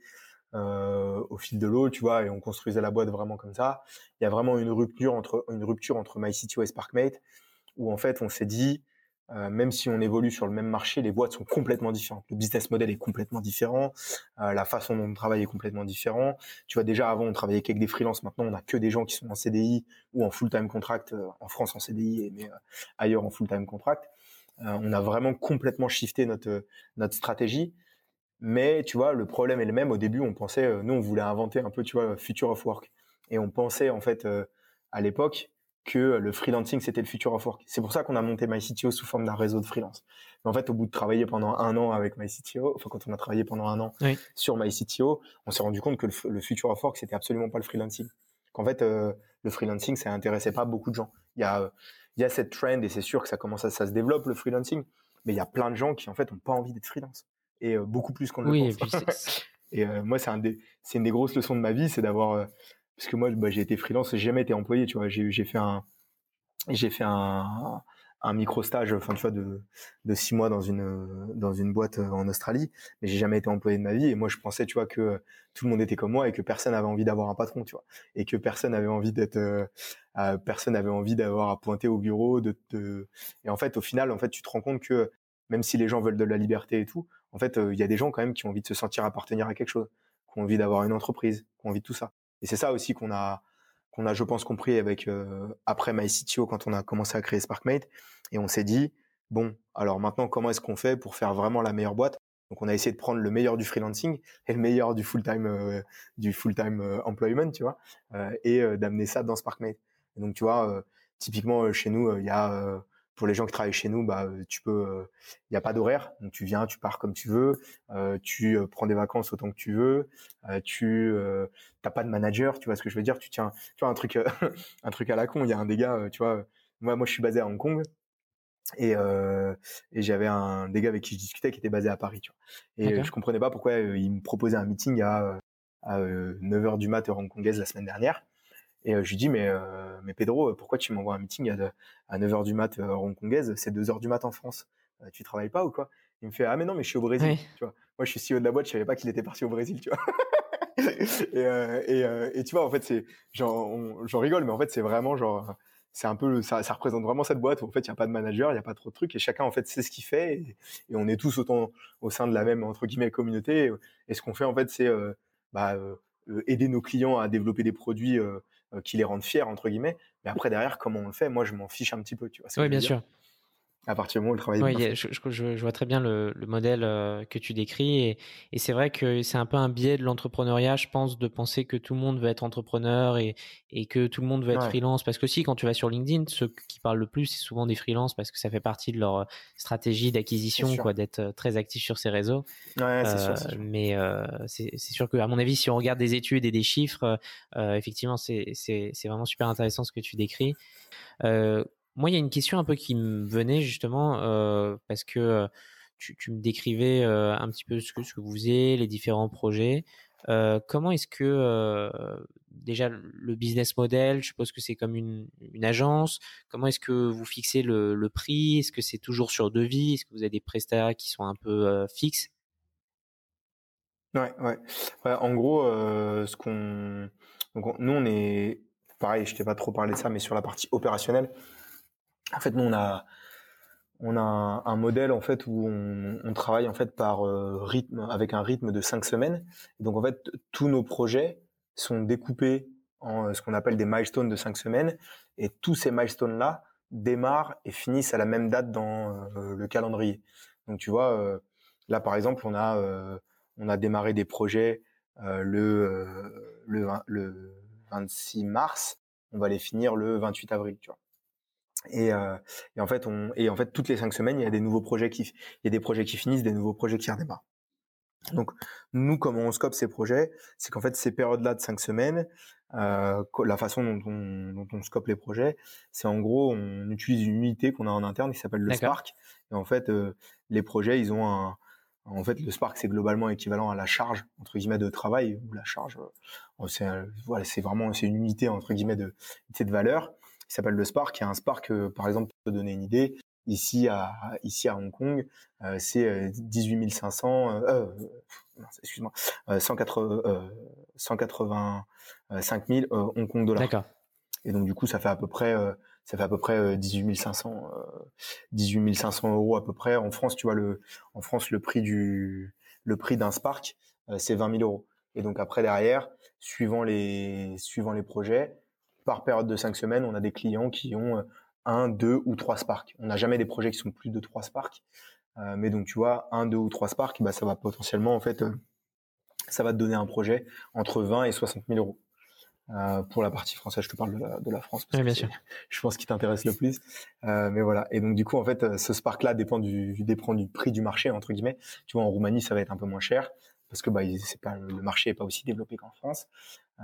euh, au fil de l'eau, tu vois, et on construisait la boîte vraiment comme ça. Il y a vraiment une rupture entre une rupture entre MyCTO et SparkMate, où en fait on s'est dit, euh, même si on évolue sur le même marché, les boîtes sont complètement différentes. Le business model est complètement différent, euh, la façon dont on travaille est complètement différent. Tu vois, déjà avant on travaillait qu'avec des freelances, maintenant on a que des gens qui sont en CDI ou en full time contract, euh, en France en CDI, mais ailleurs en full time contract. on a vraiment complètement shifté notre notre stratégie. Mais tu vois, le problème est le même. Au début, on pensait, nous, on voulait inventer un peu, tu vois, future of work, et on pensait en fait à l'époque que le freelancing c'était le futur of work. C'est pour ça qu'on a monté MyCTO sous forme d'un réseau de freelance. Mais en fait, au bout de travailler pendant un an avec MyCTO, enfin quand on a travaillé pendant un an sur MyCTO, on s'est rendu compte que le, futur of work c'était absolument pas le freelancing. Qu'en fait, euh, le freelancing ça intéressait pas beaucoup de gens. Il y a il y a cette trend et c'est sûr que ça commence à ça se développe le freelancing, mais il y a plein de gens qui en fait ont pas envie d'être freelance et beaucoup plus qu'on le pense. Et, moi, c'est un c'est une des grosses leçons de ma vie, c'est d'avoir parce que moi bah, j'ai été freelance, j'ai jamais été employé, tu vois, j'ai fait un j'ai fait un, un micro stage enfin tu vois de de six mois dans une dans une boîte en Australie mais j'ai jamais été employé de ma vie. Et moi je pensais tu vois que tout le monde était comme moi et que personne avait envie d'avoir un patron tu vois. Et que personne avait envie d'être euh, euh, personne avait envie d'avoir à pointer au bureau de, de et en fait au final en fait tu te rends compte que même si les gens veulent de la liberté et tout en fait il y a des gens quand même qui ont envie de se sentir appartenir à quelque chose qui ont envie d'avoir une entreprise qui ont envie de tout ça et c'est ça aussi qu'on a, qu'on a, je pense, compris avec euh, après MyCTO quand on a commencé à créer SparkMate. Et on s'est dit, bon, alors maintenant, comment est-ce qu'on fait pour faire vraiment la meilleure boîte? Donc, on a essayé de prendre le meilleur du freelancing et le meilleur du full-time, euh, du full-time employment, tu vois, et d'amener ça dans SparkMate. Et donc, tu vois, typiquement chez nous, il y a pour les gens qui travaillent chez nous, bah, tu peux, il n'y a pas d'horaire, donc tu viens, tu pars comme tu veux, euh, tu prends des vacances autant que tu veux, euh, tu n'as pas de manager, tu vois ce que je veux dire, tu tiens, tu vois un truc, un truc à la con. Il y a un des gars, tu vois, moi, moi je suis basé à Hong Kong. Et, et j'avais un des gars avec qui je discutais qui était basé à Paris, tu vois. Et je comprenais pas pourquoi il me proposait un meeting à, à 9h du mat heure hongkongaise la semaine dernière. Et je lui dis, mais, mais Pedro, pourquoi tu m'envoies un meeting à, à 9h du mat hongkongaise? C'est 2h du mat en France. tu travailles pas ou quoi? Il me fait, ah mais non, mais je suis au Brésil. Tu vois? Moi, je suis CEO de la boîte, je savais pas qu'il était parti au Brésil, tu vois? et, et, et, tu vois, en fait, c'est, j'en rigole, mais en fait, c'est vraiment genre, c'est un peu, ça, ça, représente vraiment cette boîte où en fait, il n'y a pas de manager, il n'y a pas trop de trucs, et chacun, en fait, sait ce qu'il fait, et, et, on est tous autant au sein de la même, entre guillemets, communauté. Et, ce qu'on fait, en fait, c'est, bah, aider nos clients à développer des produits euh, qui les rendent fiers entre guillemets. Mais après derrière, comment on le fait, moi je m'en fiche un petit peu, tu vois. Oui, bien sûr à partir du moment où le travail oui, je, je, je, vois très bien le, le modèle euh, que tu décris et, et c'est vrai que c'est un peu un biais de l'entrepreneuriat, je pense, de penser que tout le monde veut être entrepreneur et, et que tout le monde veut être freelance. Parce que si, quand tu vas sur LinkedIn, ceux qui parlent le plus, c'est souvent des freelances parce que ça fait partie de leur euh, stratégie d'acquisition, quoi, d'être euh, très actif sur ces réseaux. Ouais, euh, sûr, sûr. Mais euh, c'est sûr que, à mon avis, si on regarde des études et des chiffres, effectivement, c'est vraiment super intéressant ce que tu décris. Euh, moi, il y a une question un peu qui me venait justement euh, parce que euh, tu, me décrivais euh, un petit peu ce que, ce que vous faisiez, les différents projets. Comment est-ce que déjà le business model, je suppose que c'est comme une, agence. Comment est-ce que vous fixez le, prix? Est-ce que c'est toujours sur devis? Est-ce que vous avez des prestataires qui sont un peu fixes? Ouais, ouais, ouais. En gros, ce qu'on, nous on est pareil. Je t'ai pas trop parlé de ça, mais sur la partie opérationnelle en fait, nous on a on a un, modèle en fait où on, on travaille en fait par euh, rythme avec un rythme de cinq semaines. donc en fait, tous nos projets sont découpés en euh, ce qu'on appelle des milestones de cinq semaines et tous ces milestones là démarrent et finissent à la même date dans euh, le calendrier. Donc tu vois, là par exemple, on a on a démarré des projets le le le 26 mars, on va les finir le 28 avril, tu vois. Et, euh, et, en fait, on et en fait toutes les cinq semaines, il y a des nouveaux projets qui il y a des projets qui finissent, des nouveaux projets qui redémarrent. Donc, nous, comment on scope ces projets, c'est qu'en fait, ces périodes-là de cinq semaines, euh, la façon dont on, dont on scope les projets, c'est en gros, on utilise une unité qu'on a en interne qui s'appelle le Spark. Et en fait, euh, les projets, ils ont un, en fait, le Spark, c'est globalement équivalent à la charge entre guillemets de travail ou la charge. Euh, c'est voilà, c'est vraiment c'est une unité entre guillemets de de valeur qui s'appelle le Spark. Et un Spark, par exemple, pour te donner une idée, Ici à ici à Hong Kong, euh, c'est 18 500, euh, excuse-moi, 180, 185 000 Hong Kong dollars. D'accord. Et donc du coup, ça fait à peu près ça fait à peu près 18 500 18 500 euros à peu près. En France, tu vois le en France le prix du le prix d'un Spark, c'est 20 000 euros. Et donc après derrière, suivant les suivant les projets, par période de cinq semaines, on a des clients qui ont un, deux ou trois Spark. On n'a jamais des projets qui sont plus de trois Spark. Euh, mais donc tu vois, un, deux ou trois Spark, bah, ça va potentiellement en fait, euh, ça va te donner un projet entre 20 et 60 000 euros. Euh, pour la partie française, je te parle de la, de la France. Parce bien sûr. Je pense qu'il t'intéresse le plus. mais voilà. Et donc du coup, en fait, ce Spark-là dépend du, dépend du prix du marché entre guillemets. Tu vois, en Roumanie, ça va être un peu moins cher parce que bah, c'est pas le marché est pas aussi développé qu'en France.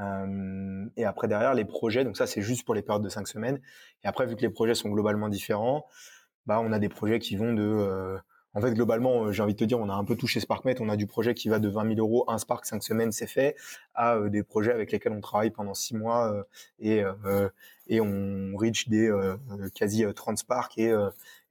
Euh, et après derrière les projets, donc ça c'est juste pour les périodes de cinq semaines. Et après vu que les projets sont globalement différents, bah on a des projets qui vont de euh, en fait, globalement, euh, j'ai envie de te dire, on a un peu touché SparkMate. On a du projet qui va de 20 000 euros, un Spark, cinq semaines, c'est fait, à des projets avec lesquels on travaille pendant six mois et et on reach des quasi 30 Spark et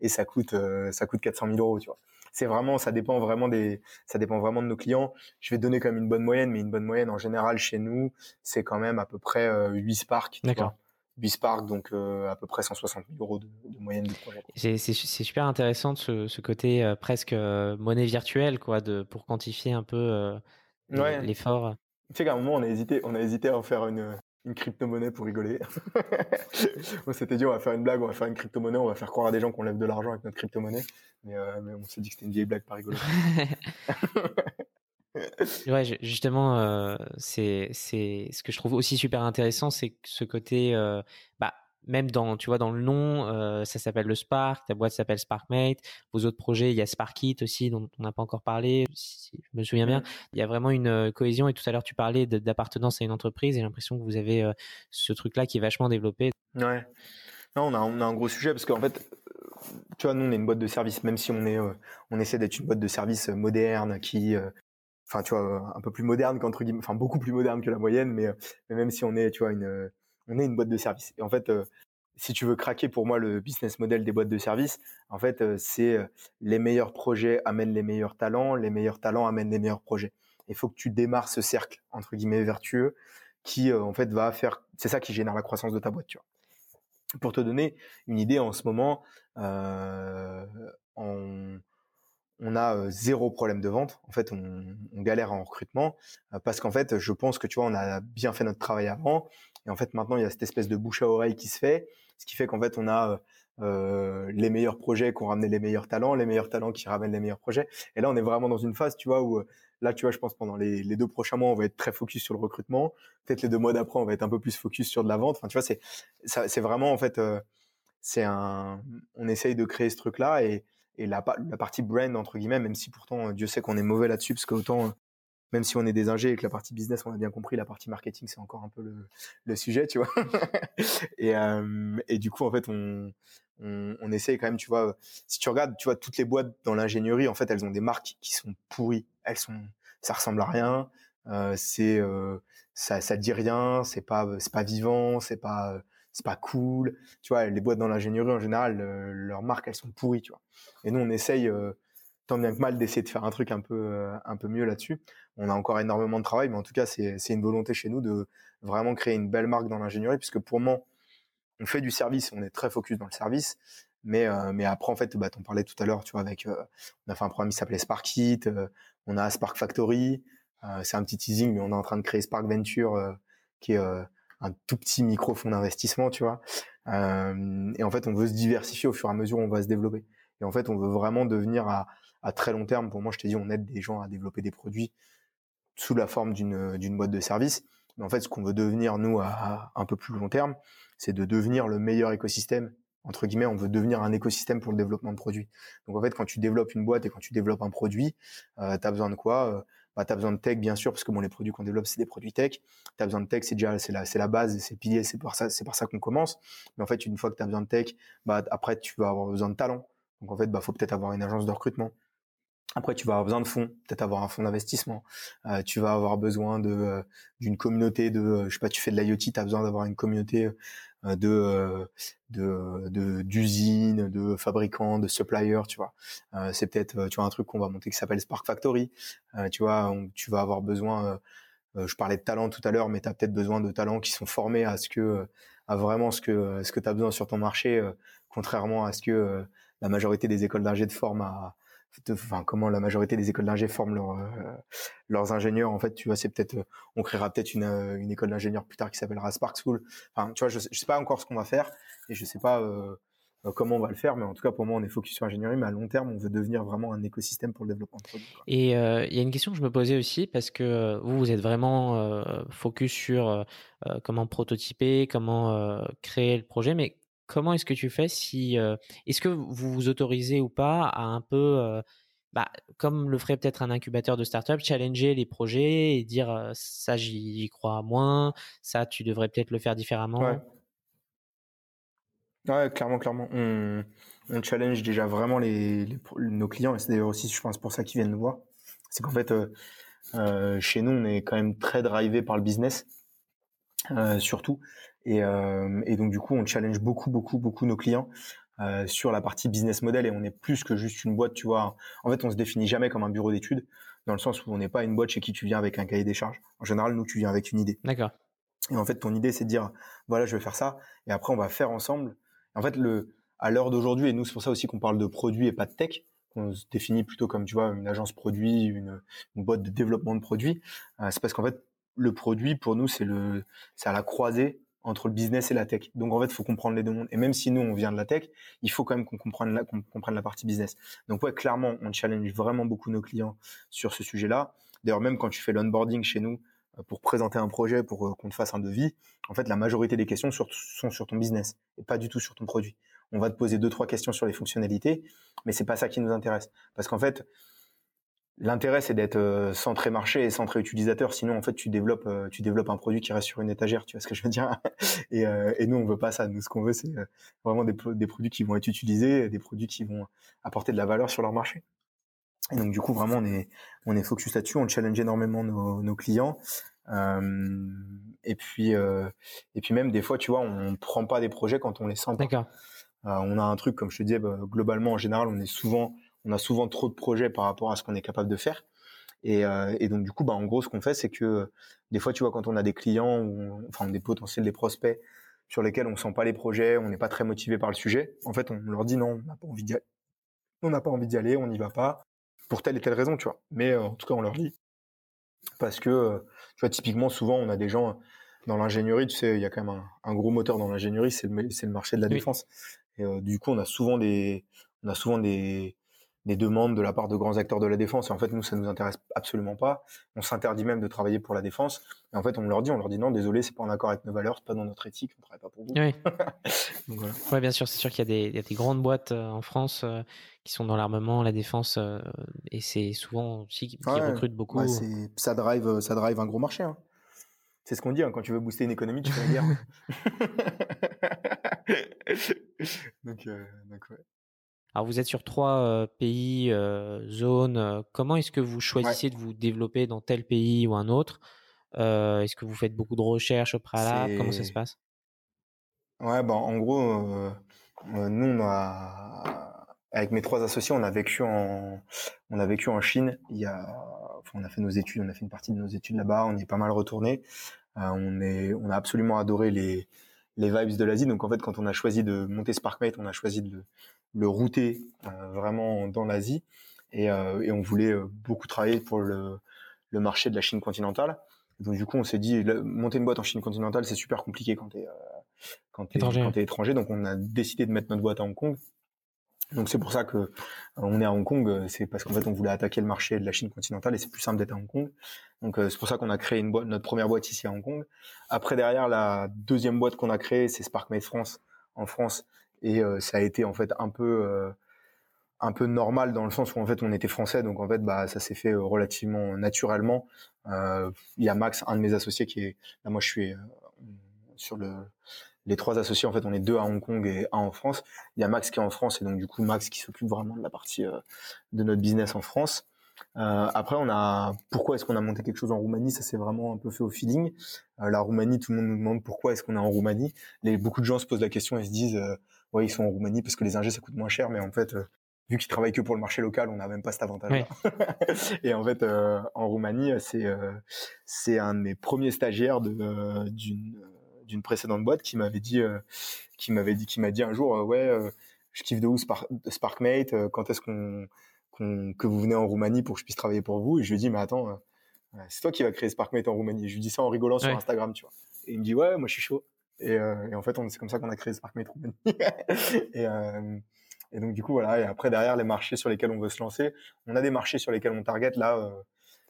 et ça coûte ça coûte 400 000 euros, tu vois c'est vraiment, ça dépend vraiment des, ça dépend vraiment de nos clients. Je vais donner comme une bonne moyenne, mais une bonne moyenne en général chez nous, c'est quand même à peu près 8 euh, Spark. D'accord. 8 Spark, donc euh, à peu près 160 000 euros de, moyenne de projet. C'est, super intéressant ce, ce côté euh, presque monnaie virtuelle, quoi, de, pour quantifier un peu l'effort. Tu sais qu'à un moment, on a hésité, on a hésité à en faire une, une crypto-monnaie pour rigoler. on s'était dit, on va faire une blague, on va faire une crypto-monnaie, on va faire croire à des gens qu'on lève de l'argent avec notre crypto-monnaie. Mais, euh, on s'est dit que c'était une vieille blague, pas rigolo. ouais, justement, euh, c'est ce que je trouve aussi super intéressant, c'est ce côté, euh, bah, même dans, tu vois, dans le nom, euh, ça s'appelle le Spark, ta boîte s'appelle SparkMate, vos autres projets, il y a SparkIt aussi, dont on n'a pas encore parlé, si je me souviens bien. Il y a vraiment une euh, cohésion et tout à l'heure tu parlais d'appartenance à une entreprise et j'ai l'impression que vous avez euh, ce truc-là qui est vachement développé. Ouais. Non, on a, on a un gros sujet parce qu'en fait, tu vois, nous on est une boîte de service, même si on est, on essaie d'être une boîte de service moderne qui, enfin, tu vois, un peu plus moderne qu'entre guillemets, enfin beaucoup plus moderne que la moyenne, mais, mais même si on est, tu vois, une on est une boîte de service. Et en fait, euh, si tu veux craquer pour moi le business model des boîtes de service, en fait, euh, c'est euh, les meilleurs projets amènent les meilleurs talents, les meilleurs talents amènent les meilleurs projets. Il faut que tu démarres ce cercle entre guillemets vertueux qui en fait va faire. C'est ça qui génère la croissance de ta boîte. Pour te donner une idée, en ce moment, on, a zéro problème de vente. En fait, on galère en recrutement parce qu'en fait, je pense que tu vois, on a bien fait notre travail avant et en fait, maintenant, il y a cette espèce de bouche à oreille qui se fait, ce qui fait qu'en fait, on a euh, les meilleurs projets qui ont ramené les meilleurs talents, les meilleurs talents qui ramènent les meilleurs projets. Et là, on est vraiment dans une phase, tu vois, où là, tu vois, je pense pendant les, les deux prochains mois, on va être très focus sur le recrutement. Peut-être les deux mois d'après, on va être un peu plus focus sur de la vente. Enfin, tu vois, c'est c'est vraiment en fait, euh, c'est un, on essaye de créer ce truc-là et et la, la partie brand entre guillemets, même si pourtant Dieu sait qu'on est mauvais là-dessus, parce qu'autant même si on est des ingés et que la partie business, on a bien compris, la partie marketing, c'est encore un peu le, sujet, tu vois. et, euh, et du coup, en fait, on, on, essaye quand même, tu vois, si tu regardes, tu vois, toutes les boîtes dans l'ingénierie, en fait, elles ont des marques qui sont pourries. Elles sont, ça ressemble à rien. Euh, c'est, euh, ça, ça dit rien. C'est pas, c'est pas vivant. C'est pas, c'est pas cool. Tu vois, les boîtes dans l'ingénierie en général, leurs marques, elles sont pourries, tu vois. Et nous, on essaye tant bien que mal d'essayer de faire un truc un peu euh, un peu mieux là-dessus. On a encore énormément de travail, mais en tout cas c'est c'est une volonté chez nous de vraiment créer une belle marque dans l'ingénierie, puisque pour moi on fait du service, on est très focus dans le service, mais euh, mais après en fait bah t'en parlais tout à l'heure, tu vois avec euh, on a fait un programme qui s'appelait Sparkit, on a Spark Factory, c'est un petit teasing, mais on est en train de créer Spark Venture qui est un tout petit micro fonds d'investissement, tu vois. et en fait on veut se diversifier au fur et à mesure on va se développer. Et en fait, on veut vraiment devenir à, à très long terme. Pour moi, je t'ai dit, on aide des gens à développer des produits sous la forme d'une boîte de service. Mais en fait, ce qu'on veut devenir nous à, un peu plus long terme, c'est de devenir le meilleur écosystème entre guillemets, on veut devenir un écosystème pour le développement de produits. Donc en fait, quand tu développes une boîte et quand tu développes un produit, euh, tu as besoin de quoi? Bah, tu as besoin de tech, bien sûr, parce que bon, les produits qu'on développe, c'est des produits tech. Tu as besoin de tech, c'est déjà la, base, c'est le pilier, c'est par ça, ça qu'on commence. Mais en fait, une fois que tu as besoin de tech, bah, après, tu vas avoir besoin de talent. Donc en fait, bah, faut peut-être avoir une agence de recrutement. Après, tu vas avoir besoin de fonds, peut-être avoir un fonds d'investissement. Euh, tu vas avoir besoin de euh, d'une communauté de, euh, je sais pas, tu fais de l'IoT, tu as besoin d'avoir une communauté euh, de de d'usines, de, fabricants, de suppliers, tu vois. c'est peut-être, tu vois, un truc qu'on va monter qui s'appelle Spark Factory. tu vois, tu vas avoir besoin. je parlais de talent tout à l'heure, mais tu as peut-être besoin de talents qui sont formés à ce que, à vraiment ce que ce que tu as besoin sur ton marché, contrairement à ce que la majorité des écoles d'ingé de forment à enfin comment la majorité des écoles d'ingé forment leurs euh, ingénieurs en fait tu vois c'est peut-être on créera peut-être une, euh, école d'ingénieurs plus tard qui s'appellera Spark School enfin tu vois je, je sais pas encore ce qu'on va faire et je sais pas euh, comment on va le faire, mais en tout cas pour moi on est focus sur l'ingénierie, mais à long terme on veut devenir vraiment un écosystème pour le développement. Et il y a une question que je me posais aussi parce que vous vous êtes vraiment focus sur comment prototyper, comment créer le projet, mais comment est-ce que tu fais si euh, est-ce que vous vous autorisez ou pas à un peu euh, bah, comme le ferait peut-être un incubateur de start-up, challenger les projets et dire euh, ça j'y crois moins, ça tu devrais peut-être le faire différemment? Ouais. ouais clairement, clairement. On, on, challenge déjà vraiment les, nos clients et c'est d'ailleurs aussi, je pense, pour ça qu'ils viennent nous voir. C'est qu'en fait, chez nous, on est quand même très drivé par le business, surtout. Et, euh, et, donc du coup, on challenge beaucoup, beaucoup, beaucoup nos clients euh, sur la partie business model et on est plus que juste une boîte, tu vois. En fait, on se définit jamais comme un bureau d'études dans le sens où on n'est pas une boîte chez qui tu viens avec un cahier des charges. En général, nous, tu viens avec une idée. D'accord. Et en fait, ton idée, c'est de dire, voilà, je vais faire ça, et après, on va faire ensemble. En fait, le, à l'heure d'aujourd'hui, et nous, c'est pour ça aussi qu'on parle de produit et pas de tech, qu'on se définit plutôt comme, tu vois, une agence produit, une, une boîte de développement de produits. Euh, c'est parce qu'en fait, le produit, pour nous, c'est le, c'est à la croisée entre le business et la tech. Donc en fait, il faut comprendre les deux mondes. Et même si nous, on vient de la tech, il faut quand même qu'on comprenne la, partie business. Donc ouais, clairement, on challenge vraiment beaucoup nos clients sur ce sujet-là. D'ailleurs, même quand tu fais l'onboarding chez nous euh, pour présenter un projet, pour euh, qu'on te fasse un devis, en fait, la majorité des questions sont sur ton business et pas du tout sur ton produit. On va te poser deux, trois questions sur les fonctionnalités, mais c'est pas ça qui nous intéresse. Parce qu'en fait, L'intérêt, c'est d'être euh, centré marché et centré utilisateur. Sinon, en fait, tu développes, euh, tu développes un produit qui reste sur une étagère. Tu vois ce que je veux dire? Et, euh, et, nous, on veut pas ça. Nous, ce qu'on veut, c'est vraiment des, des, produits qui vont être utilisés, des produits qui vont apporter de la valeur sur leur marché. Et donc, du coup, vraiment, on est, on est focus là-dessus. On challenge énormément nos, nos clients. Euh, et puis, et puis même des fois, tu vois, on prend pas des projets quand on les sent. D'accord. on a un truc, comme je te disais, bah, globalement, en général, on est souvent on a souvent trop de projets par rapport à ce qu'on est capable de faire. Et, euh, et, donc du coup, bah, en gros, ce qu'on fait, c'est que des fois, tu vois, quand on a des clients, ou, enfin des potentiels, des prospects sur lesquels on sent pas les projets, on n'est pas très motivé par le sujet, en fait, on leur dit non, on n'a pas envie d'y aller. On n'a pas envie d'y aller, on n'y va pas, pour telle et telle raison, tu vois. Mais euh, en tout cas, on leur dit. Parce que, euh, tu vois, typiquement, souvent, on a des gens dans l'ingénierie, tu sais, il y a quand même un, gros moteur dans l'ingénierie, c'est le, le marché de la défense. Et du coup, on a souvent des, on a souvent des, des demandes de la part de grands acteurs de la défense. Et en fait, nous, ça nous intéresse absolument pas. On s'interdit même de travailler pour la défense. Et en fait, on leur dit, on leur dit non, désolé, c'est pas en accord avec nos valeurs, c'est pas dans notre éthique, on travaille pas pour vous. Oui. Donc, voilà. Ouais, bien sûr, c'est sûr qu'il y a des, il y a des grandes boîtes euh, en France euh, qui sont dans l'armement, la défense, euh, et c'est souvent aussi qui, recrutent beaucoup. Ouais, ça drive, ça drive un gros marché. Hein. C'est ce qu'on dit hein, quand tu veux booster une économie, tu fais la guerre. donc, donc ouais. Alors vous êtes sur trois euh, pays, euh, zones. Euh, comment est-ce que vous choisissez de vous développer dans tel pays ou un autre? Est-ce que vous faites beaucoup de recherches au préalable? Comment ça se passe? Ouais, ben en gros, nous on a, avec mes trois associés, on a vécu en, on a vécu en Chine. Il y a, enfin, on a fait nos études, on a fait une partie de nos études là-bas. On est pas mal retourné. on est, on a absolument adoré les les vibes de l'Asie. Donc en fait, quand on a choisi de monter SparkMate, on a choisi de le, router euh, vraiment dans l'Asie et, euh, et, on voulait euh, beaucoup travailler pour le, le, marché de la Chine continentale. Donc du coup, on s'est dit monter une boîte en Chine continentale, c'est super compliqué quand t'es quand t'es étranger. quand es étranger. Donc on a décidé de mettre notre boîte à Hong Kong. Donc c'est pour ça que on est à Hong Kong, c'est parce qu'en fait on voulait attaquer le marché de la Chine continentale et c'est plus simple d'être à Hong Kong. Donc c'est pour ça qu'on a créé une boîte, notre première boîte ici à Hong Kong. Après derrière la deuxième boîte qu'on a créée, c'est SparkMate France en France et ça a été en fait un peu un peu normal dans le sens où en fait on était français. Donc en fait bah ça s'est fait relativement naturellement. Il y a Max un de mes associés qui est là moi je suis sur le les trois associés en fait on est deux à Hong Kong et un en France. Il y a Max qui est en France et donc du coup Max qui s'occupe vraiment de la partie de notre business en France. Euh, après, on a pourquoi est-ce qu'on a monté quelque chose en Roumanie? Ça s'est vraiment un peu fait au feeling. Euh, la Roumanie, tout le monde nous demande pourquoi est-ce qu'on est en Roumanie. Beaucoup de gens se posent la question et se disent euh, ouais ils sont en Roumanie parce que les ingés ça coûte moins cher, mais en fait vu qu'ils travaillent que pour le marché local, on n'a même pas cet avantage. et en fait, en Roumanie, c'est c'est un de mes premiers stagiaires de d'une d'une précédente boîte qui m'avait dit qui m'avait dit qui m'a dit un jour ouais je kiffe de où Sparkmate quand est-ce qu'on que vous venez en Roumanie pour que je puisse travailler pour vous? Et je lui dis, mais attends, euh, c'est toi qui vas créer SparkMate en Roumanie. je lui dis ça en rigolant sur Instagram, tu vois. Et il me dit, ouais, moi je suis chaud. Et, euh, et en fait, c'est comme ça qu'on a créé SparkMate Roumanie. et, euh, et donc, du coup, voilà. Et après, derrière, les marchés sur lesquels on veut se lancer, on a des marchés sur lesquels on target. Là, euh,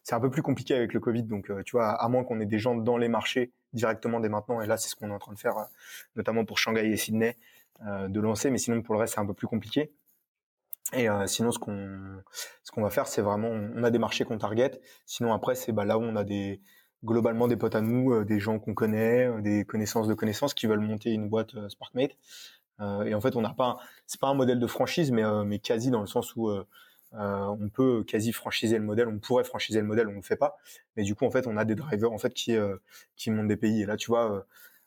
c'est un peu plus compliqué avec le Covid. Donc, tu vois, à moins qu'on ait des gens dans les marchés directement dès maintenant. Et là, c'est ce qu'on est en train de faire, notamment pour Shanghai et Sydney, de lancer. Mais sinon, pour le reste, c'est un peu plus compliqué. Et sinon, ce qu'on ce qu'on va faire, c'est vraiment, on a des marchés qu'on target. Sinon, après, c'est bah, là où on a des globalement des potes à nous, euh, des gens qu'on connaît, euh, des connaissances de connaissances qui veulent monter une boîte SparkMate. et en fait, on n'a pas, c'est pas un modèle de franchise, mais mais quasi dans le sens où on peut quasi franchiser le modèle, on pourrait franchiser le modèle, on ne le fait pas. Mais du coup, en fait, on a des drivers en fait qui qui montent des pays. Et là, tu vois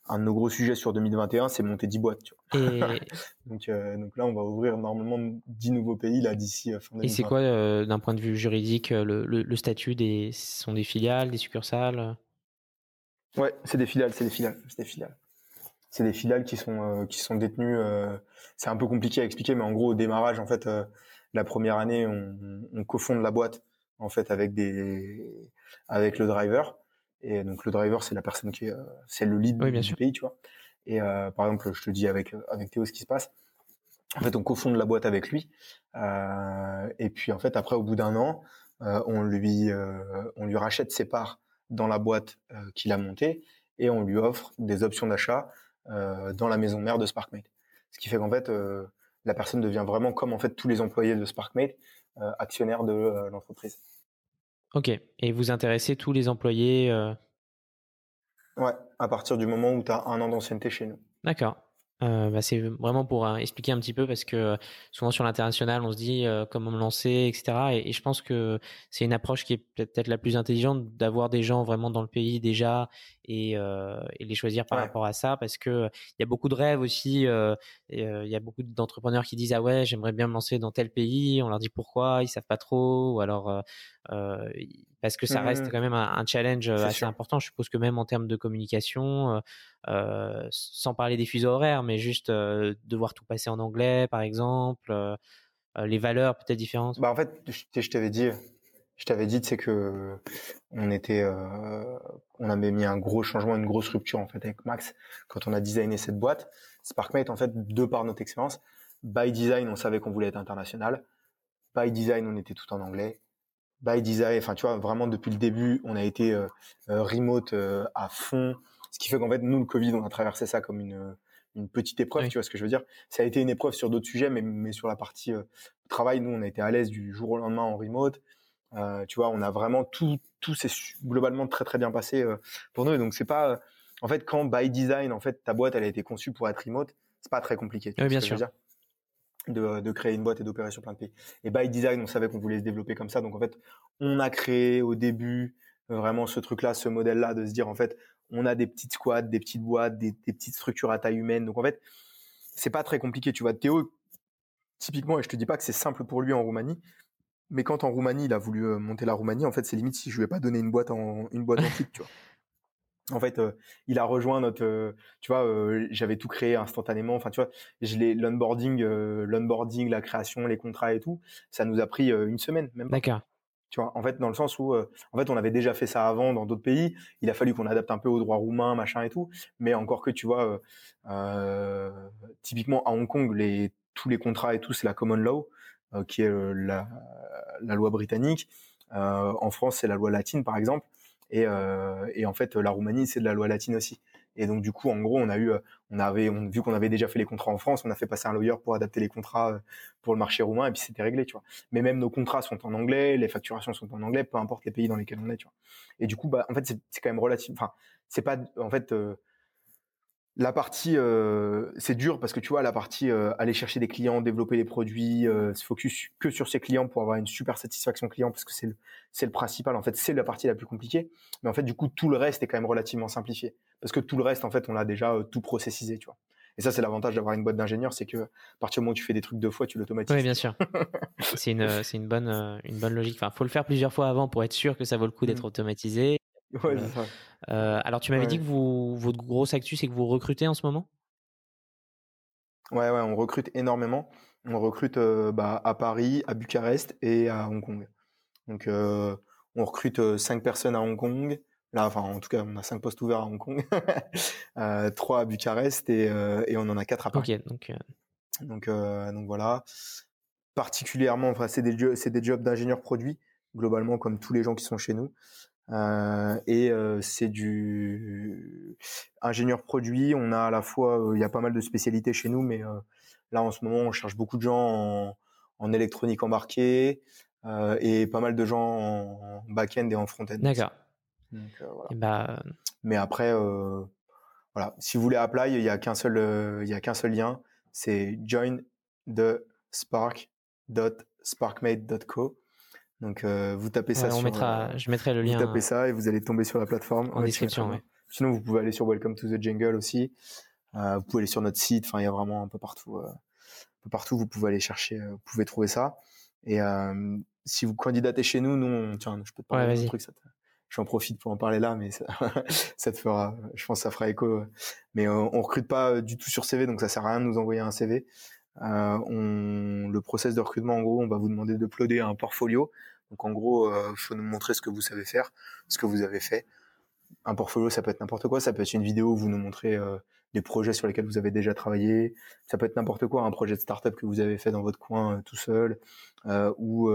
un de nos gros sujets sur 2021, c'est monter 10 boîtes. Tu vois. donc, euh, donc là, on va ouvrir normalement 10 nouveaux pays là d'ici euh, fin Et c'est quoi, euh, d'un point de vue juridique, le, le, statut des sont des filiales, des succursales? Ouais, c'est des filiales, c'est des filiales, c'est des filiales. C'est des filiales qui sont qui sont détenues. c'est un peu compliqué à expliquer, mais en gros, au démarrage, en fait, la première année, on, on cofonde la boîte en fait avec des avec le driver. Et donc le driver, c'est la personne qui est, euh, c'est le lead du pays, tu vois. Et euh, par exemple, je te dis avec avec Théo ce qui se passe. En fait, on cofonde la boîte avec lui. Euh, et puis en fait, après, au bout d'un an, euh, on lui euh, on lui rachète ses parts dans la boîte qu'il a montée et on lui offre des options d'achat dans la maison mère de SparkMate. Ce qui fait qu'en fait, la personne devient vraiment comme en fait tous les employés de SparkMate, actionnaire de l'entreprise. Ok. Et vous intéressez tous les employés euh Ouais, à partir du moment où tu as un an d'ancienneté chez nous. D'accord. Euh, bah c'est vraiment pour euh, expliquer un petit peu parce que souvent sur l'international on se dit comment me lancer etc et, et je pense que c'est une approche qui est peut-être la plus intelligente d'avoir des gens vraiment dans le pays déjà et, et les choisir par rapport à ça parce que il y a beaucoup de rêves aussi il y a beaucoup d'entrepreneurs qui disent ah ouais j'aimerais bien me lancer dans tel pays. On leur dit pourquoi? Ils savent pas trop. Ou alors euh, parce que ça reste mmh. quand même un, challenge euh, assez important. Je suppose que même en termes de communication, euh, sans parler des fuseaux horaires, mais juste devoir tout passer en anglais, par exemple, les valeurs peut-être différentes. Bah en fait, je, t'avais dit, je t'avais dit, c'est que on était, on avait mis un gros changement, une grosse rupture en fait avec Max quand on a designé cette boîte. SparkMate en fait, de par notre expérience, by design, on savait qu'on voulait être international. By design, on était tout en anglais by design, enfin tu vois, vraiment depuis le début, on a été euh, euh, remote euh, à fond. Ce qui fait qu'en fait, nous, le Covid, on a traversé ça comme une, une petite épreuve, tu vois ce que je veux dire? Ça a été une épreuve sur d'autres sujets, mais, mais sur la partie travail, nous, on a été à l'aise du jour au lendemain en remote. tu vois, on a vraiment tout, tout s'est globalement très très bien passé pour nous. Et donc c'est pas, en fait, quand by design, en fait, ta boîte, elle a été conçue pour être remote, c'est pas très compliqué. Tu oui, bien sûr de, de, créer une boîte et d'opérer sur plein de pays. Et by design, on savait qu'on voulait se développer comme ça. Donc en fait, on a créé au début euh, vraiment ce truc-là, ce modèle-là, de se dire en fait, on a des petites squads, des petites boîtes, des, des, petites structures à taille humaine. Donc en fait, c'est pas très compliqué. Tu vois, Théo, typiquement, et je te dis pas que c'est simple pour lui en Roumanie, mais quand en Roumanie, il a voulu euh, monter la Roumanie, en fait, c'est limite si je lui ai pas donné une boîte en une boîte en tu vois en fait, euh, il a rejoint notre, euh, tu vois, euh, j'avais tout créé instantanément. Enfin, tu vois, je l'ai l'onboarding, l'onboarding, la création, les contrats et tout, ça nous a pris une semaine même. D'accord. Tu vois, en fait, dans le sens où, en fait, on avait déjà fait ça avant dans d'autres pays. Il a fallu qu'on adapte un peu au droit roumain, machin et tout. Mais encore que, tu vois, typiquement à Hong Kong, les tous les contrats et tout, c'est la common law, qui est la, la loi britannique. en France, c'est la loi latine, par exemple. Et, euh, et en fait, la Roumanie, c'est de la loi latine aussi. Et donc du coup, en gros, on a eu, on avait, vu qu'on avait déjà fait les contrats en France, on a fait passer un lawyer pour adapter les contrats pour le marché roumain et puis c'était réglé, tu vois. Mais même nos contrats sont en anglais, les facturations sont en anglais, peu importe les pays dans lesquels on est, tu vois. Et du coup, bah, en fait, c'est quand même relatif. Enfin, c'est pas, en fait. La partie, euh, c'est dur parce que tu vois, la partie euh, aller chercher des clients, développer les produits, euh, se focus que sur ses clients pour avoir une super satisfaction client parce que c'est le, c'est le principal. En fait, c'est la partie la plus compliquée. Mais en fait, du coup, tout le reste est quand même relativement simplifié parce que tout le reste, en fait, on l'a déjà tout processisé, tu vois. Et ça, c'est l'avantage d'avoir une boîte d'ingénieurs, c'est que à partir du moment où tu fais des trucs deux fois, tu l'automatises. Oui, bien sûr. c'est une, c'est une bonne, une bonne logique. Enfin, faut le faire plusieurs fois avant pour être sûr que ça vaut le coup d'être mmh. automatisé. Ouais, c'est ça. Euh, alors, tu m'avais dit que vous, votre grosse actu, c'est que vous recrutez en ce moment? Ouais, ouais, on recrute énormément. On recrute euh, bah, à Paris, à Bucarest et à Hong Kong. Donc, euh, on recrute cinq personnes à Hong Kong. Là, enfin, en tout cas, on a cinq postes ouverts à Hong Kong, trois à Bucarest et, et, on en a quatre à Paris. Ok, donc. Donc, donc voilà. Particulièrement, enfin, c'est des, c'est des jobs d'ingénieur produit, globalement, comme tous les gens qui sont chez nous. Euh, et euh, c'est du ingénieur produit. On a à la fois, euh, il y a pas mal de spécialités chez nous, mais là en ce moment, on cherche beaucoup de gens en, électronique embarquée et pas mal de gens en back-end et en front-end. D'accord. Bah... Mais après, voilà, si vous voulez apply, il y a qu'un seul, il y a qu'un seul lien, c'est join the spark.sparkmate.co donc euh, vous tapez ça on mettra, euh, je mettrai le lien. Vous tapez ça et vous allez tomber sur la plateforme. En description, Sinon vous pouvez aller sur Welcome to the Jungle aussi. Euh, vous pouvez aller sur notre site. Enfin il y a vraiment un peu partout, un peu partout. Vous pouvez aller chercher, vous pouvez trouver ça. Et si vous candidatez chez nous, nous, tiens, je peux te parler d'un truc. Ça J'en profite pour en parler là, mais ça, ça, te fera, je pense, que ça fera écho. Mais on, on recrute pas du tout sur CV, donc ça sert à rien de nous envoyer un CV. Euh, on, le process de recrutement, en gros, on va vous demander de d'uploader un portfolio. Donc en gros, il euh, faut nous montrer ce que vous savez faire, ce que vous avez fait. Un portfolio, ça peut être n'importe quoi. Ça peut être une vidéo où vous nous montrez euh, des projets sur lesquels vous avez déjà travaillé. Ça peut être n'importe quoi, un projet de startup que vous avez fait dans votre coin tout seul, ou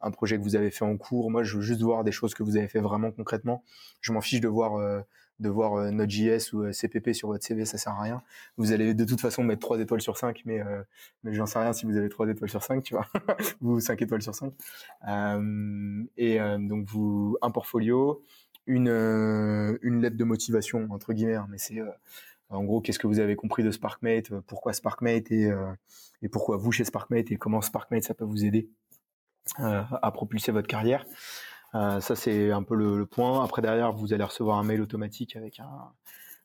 un projet que vous avez fait en cours. Moi, je veux juste voir des choses que vous avez fait vraiment concrètement. Je m'en fiche de voir de voir euh, Node.js ou euh, CPP sur votre CV, ça sert à rien. Vous allez de toute façon mettre 3 étoiles sur 5, mais, euh, mais j'en sais rien si vous avez 3 étoiles sur 5, tu vois, ou 5 étoiles sur 5. Euh, et donc, vous, un portfolio, une, une lettre de motivation, entre guillemets, hein, mais c'est en gros, qu'est-ce que vous avez compris de SparkMate, pourquoi SparkMate et, et pourquoi vous chez SparkMate et comment SparkMate ça peut vous aider à propulser votre carrière. Euh, ça, c'est un peu le, point. Après, derrière, vous allez recevoir un mail automatique avec un,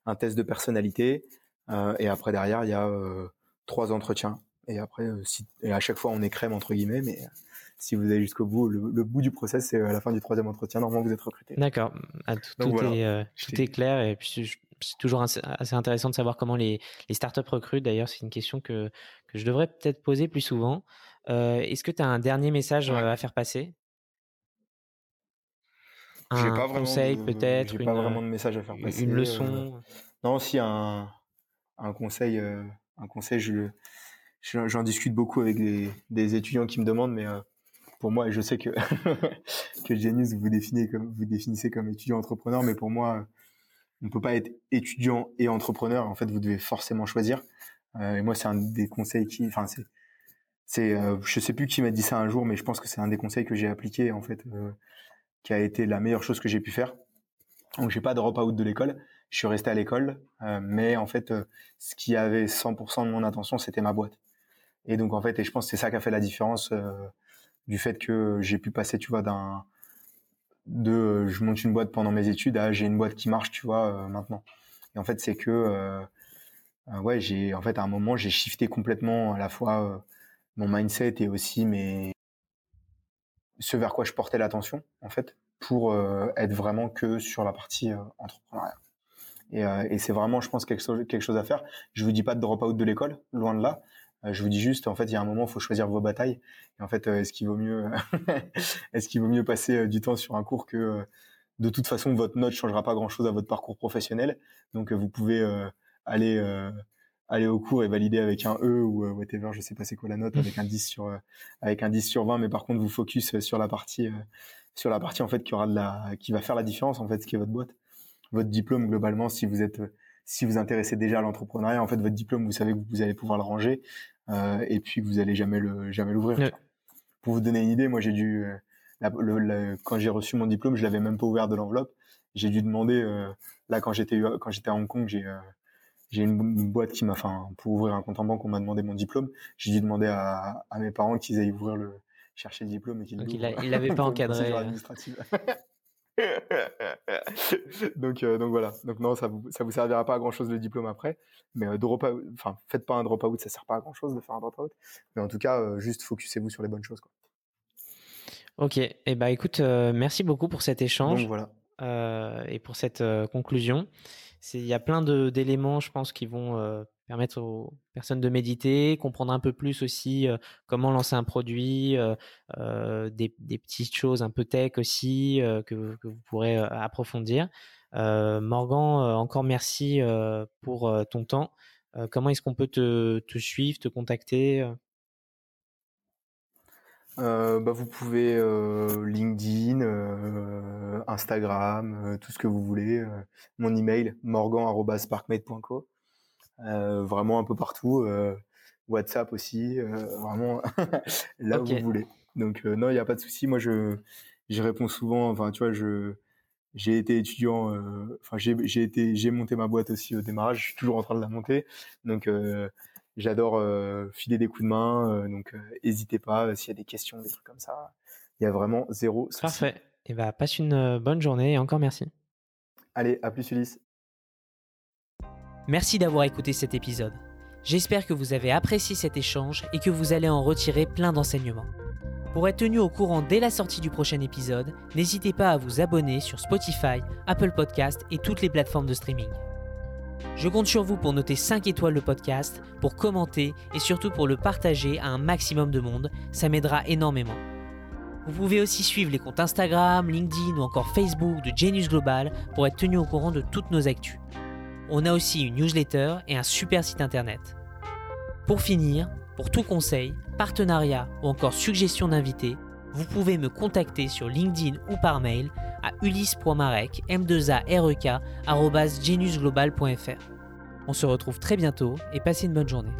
un test de personnalité. Euh, et après, derrière, il y a euh, trois entretiens. Et après, si, et à chaque fois, on est crème, entre guillemets, mais si vous allez jusqu'au bout, le, bout du process, c'est à la fin du troisième entretien, normalement, vous êtes recruté. D'accord. Ah, tout, tout, est, tout est clair. Et puis, c'est toujours assez intéressant de savoir comment les, les startups recrutent. D'ailleurs, c'est une question que, que je devrais peut-être poser plus souvent. Euh, Est-ce que tu as un dernier message à faire passer? Un pas conseil peut-être pas vraiment de message à faire passer une leçon non si un, un conseil un conseil je j'en discute beaucoup avec des, des, étudiants qui me demandent mais pour moi et je sais que que Genius vous définissez comme vous définissez comme étudiant entrepreneur mais pour moi on ne peut pas être étudiant et entrepreneur. En fait vous devez forcément choisir. Et moi c'est un des conseils qui enfin c'est c'est je sais plus qui m'a dit ça un jour mais je pense que c'est un des conseils que j'ai appliqué en fait qui a été la meilleure chose que j'ai pu faire. Donc j'ai pas de drop out de l'école, je suis resté à l'école, euh, mais en fait, euh, ce qui avait 100% de mon attention, c'était ma boîte. Et donc en fait, et je pense que c'est ça qui a fait la différence euh, du fait que j'ai pu passer, tu vois, d'un de je monte une boîte pendant mes études à j'ai une boîte qui marche, tu vois, maintenant. Et en fait, c'est que ouais, j'ai en fait à un moment j'ai shifté complètement à la fois mon mindset et aussi mes ce vers quoi je portais l'attention, en fait, pour euh, être vraiment que sur la partie euh, entrepreneuriat. Et, euh, et c'est vraiment, je pense, quelque chose, quelque chose à faire. Je vous dis pas de drop out de l'école, loin de là. je vous dis juste, en fait, il y a un moment, il faut choisir vos batailles. Et en fait, est-ce qu'il vaut mieux, est-ce qu'il vaut mieux passer du temps sur un cours que de toute façon, votre note changera pas grand-chose à votre parcours professionnel. Donc, vous pouvez aller aller au cours et valider avec un E ou euh, whatever, je sais pas c'est quoi la note, avec un 10 sur euh, avec un 10 sur 20, mais par contre vous focus euh, sur la partie sur la partie en fait qui aura de la qui va faire la différence en fait, ce qui est votre boîte. Votre diplôme globalement, si vous êtes si vous intéressez déjà à l'entrepreneuriat, en fait, votre diplôme, vous savez que vous allez pouvoir le ranger euh, et puis que vous allez jamais le jamais l'ouvrir. Pour vous donner une idée, moi j'ai dû le, quand j'ai reçu mon diplôme, je l'avais même pas ouvert de l'enveloppe. J'ai dû demander là quand j'étais quand j'étais à Hong Kong, j'ai j'ai une, boîte qui m'a, enfin, pour ouvrir un compte en banque, on m'a demandé mon diplôme. J'ai dû demander à, à mes parents qu'ils aillent ouvrir le, chercher le diplôme et qu'il Donc il l'avait pas encadré. Euh. donc, euh, donc voilà. Donc non, ça vous, ça vous servira pas à grand chose le diplôme après. Mais euh, enfin, faites pas un drop out, ça sert pas à grand chose de faire un drop out. Mais en tout cas, euh, juste focussez-vous sur les bonnes choses. Quoi. Ok. Et eh bah écoute, merci beaucoup pour cet échange. Donc voilà. et pour cette conclusion il y a plein d'éléments, je pense, qui vont euh, permettre aux personnes de méditer, comprendre un peu plus aussi euh, comment lancer un produit, euh, des, petites choses un peu tech aussi que, vous pourrez approfondir. Morgan, encore merci pour ton temps. comment est-ce qu'on peut te, te, suivre, te contacter euh, bah, vous pouvez euh, LinkedIn, euh, Instagram, tout ce que vous voulez. mon email morgan@sparkmate.co. vraiment un peu partout. WhatsApp aussi, vraiment là où vous voulez. Donc non, il n'y a pas de souci. Moi, je j'y réponds souvent. Enfin, tu vois, je j'ai été étudiant. Enfin, j'ai été j'ai monté ma boîte aussi au démarrage. Je suis toujours en train de la monter. Donc J'adore euh, filer des coups de main, euh, donc n'hésitez euh, pas s'il y a des questions, des trucs comme ça. Il y a vraiment zéro souci. Parfait. Et eh bah, passe une bonne journée et encore merci. Allez, à plus Ulysse. Merci d'avoir écouté cet épisode. J'espère que vous avez apprécié cet échange et que vous allez en retirer plein d'enseignements. Pour être tenu au courant dès la sortie du prochain épisode, n'hésitez pas à vous abonner sur Spotify, Apple Podcast et toutes les plateformes de streaming. Je compte sur vous pour noter 5 étoiles le podcast, pour commenter et surtout pour le partager à un maximum de monde, ça m'aidera énormément. Vous pouvez aussi suivre les comptes Instagram, LinkedIn ou encore Facebook de Genius Global pour être tenu au courant de toutes nos actus. On a aussi une newsletter et un super site internet. Pour finir, pour tout conseil, partenariat ou encore suggestion d'invité, vous pouvez me contacter sur LinkedIn ou par mail à ulysse.marek m2arek On se retrouve très bientôt et passez une bonne journée.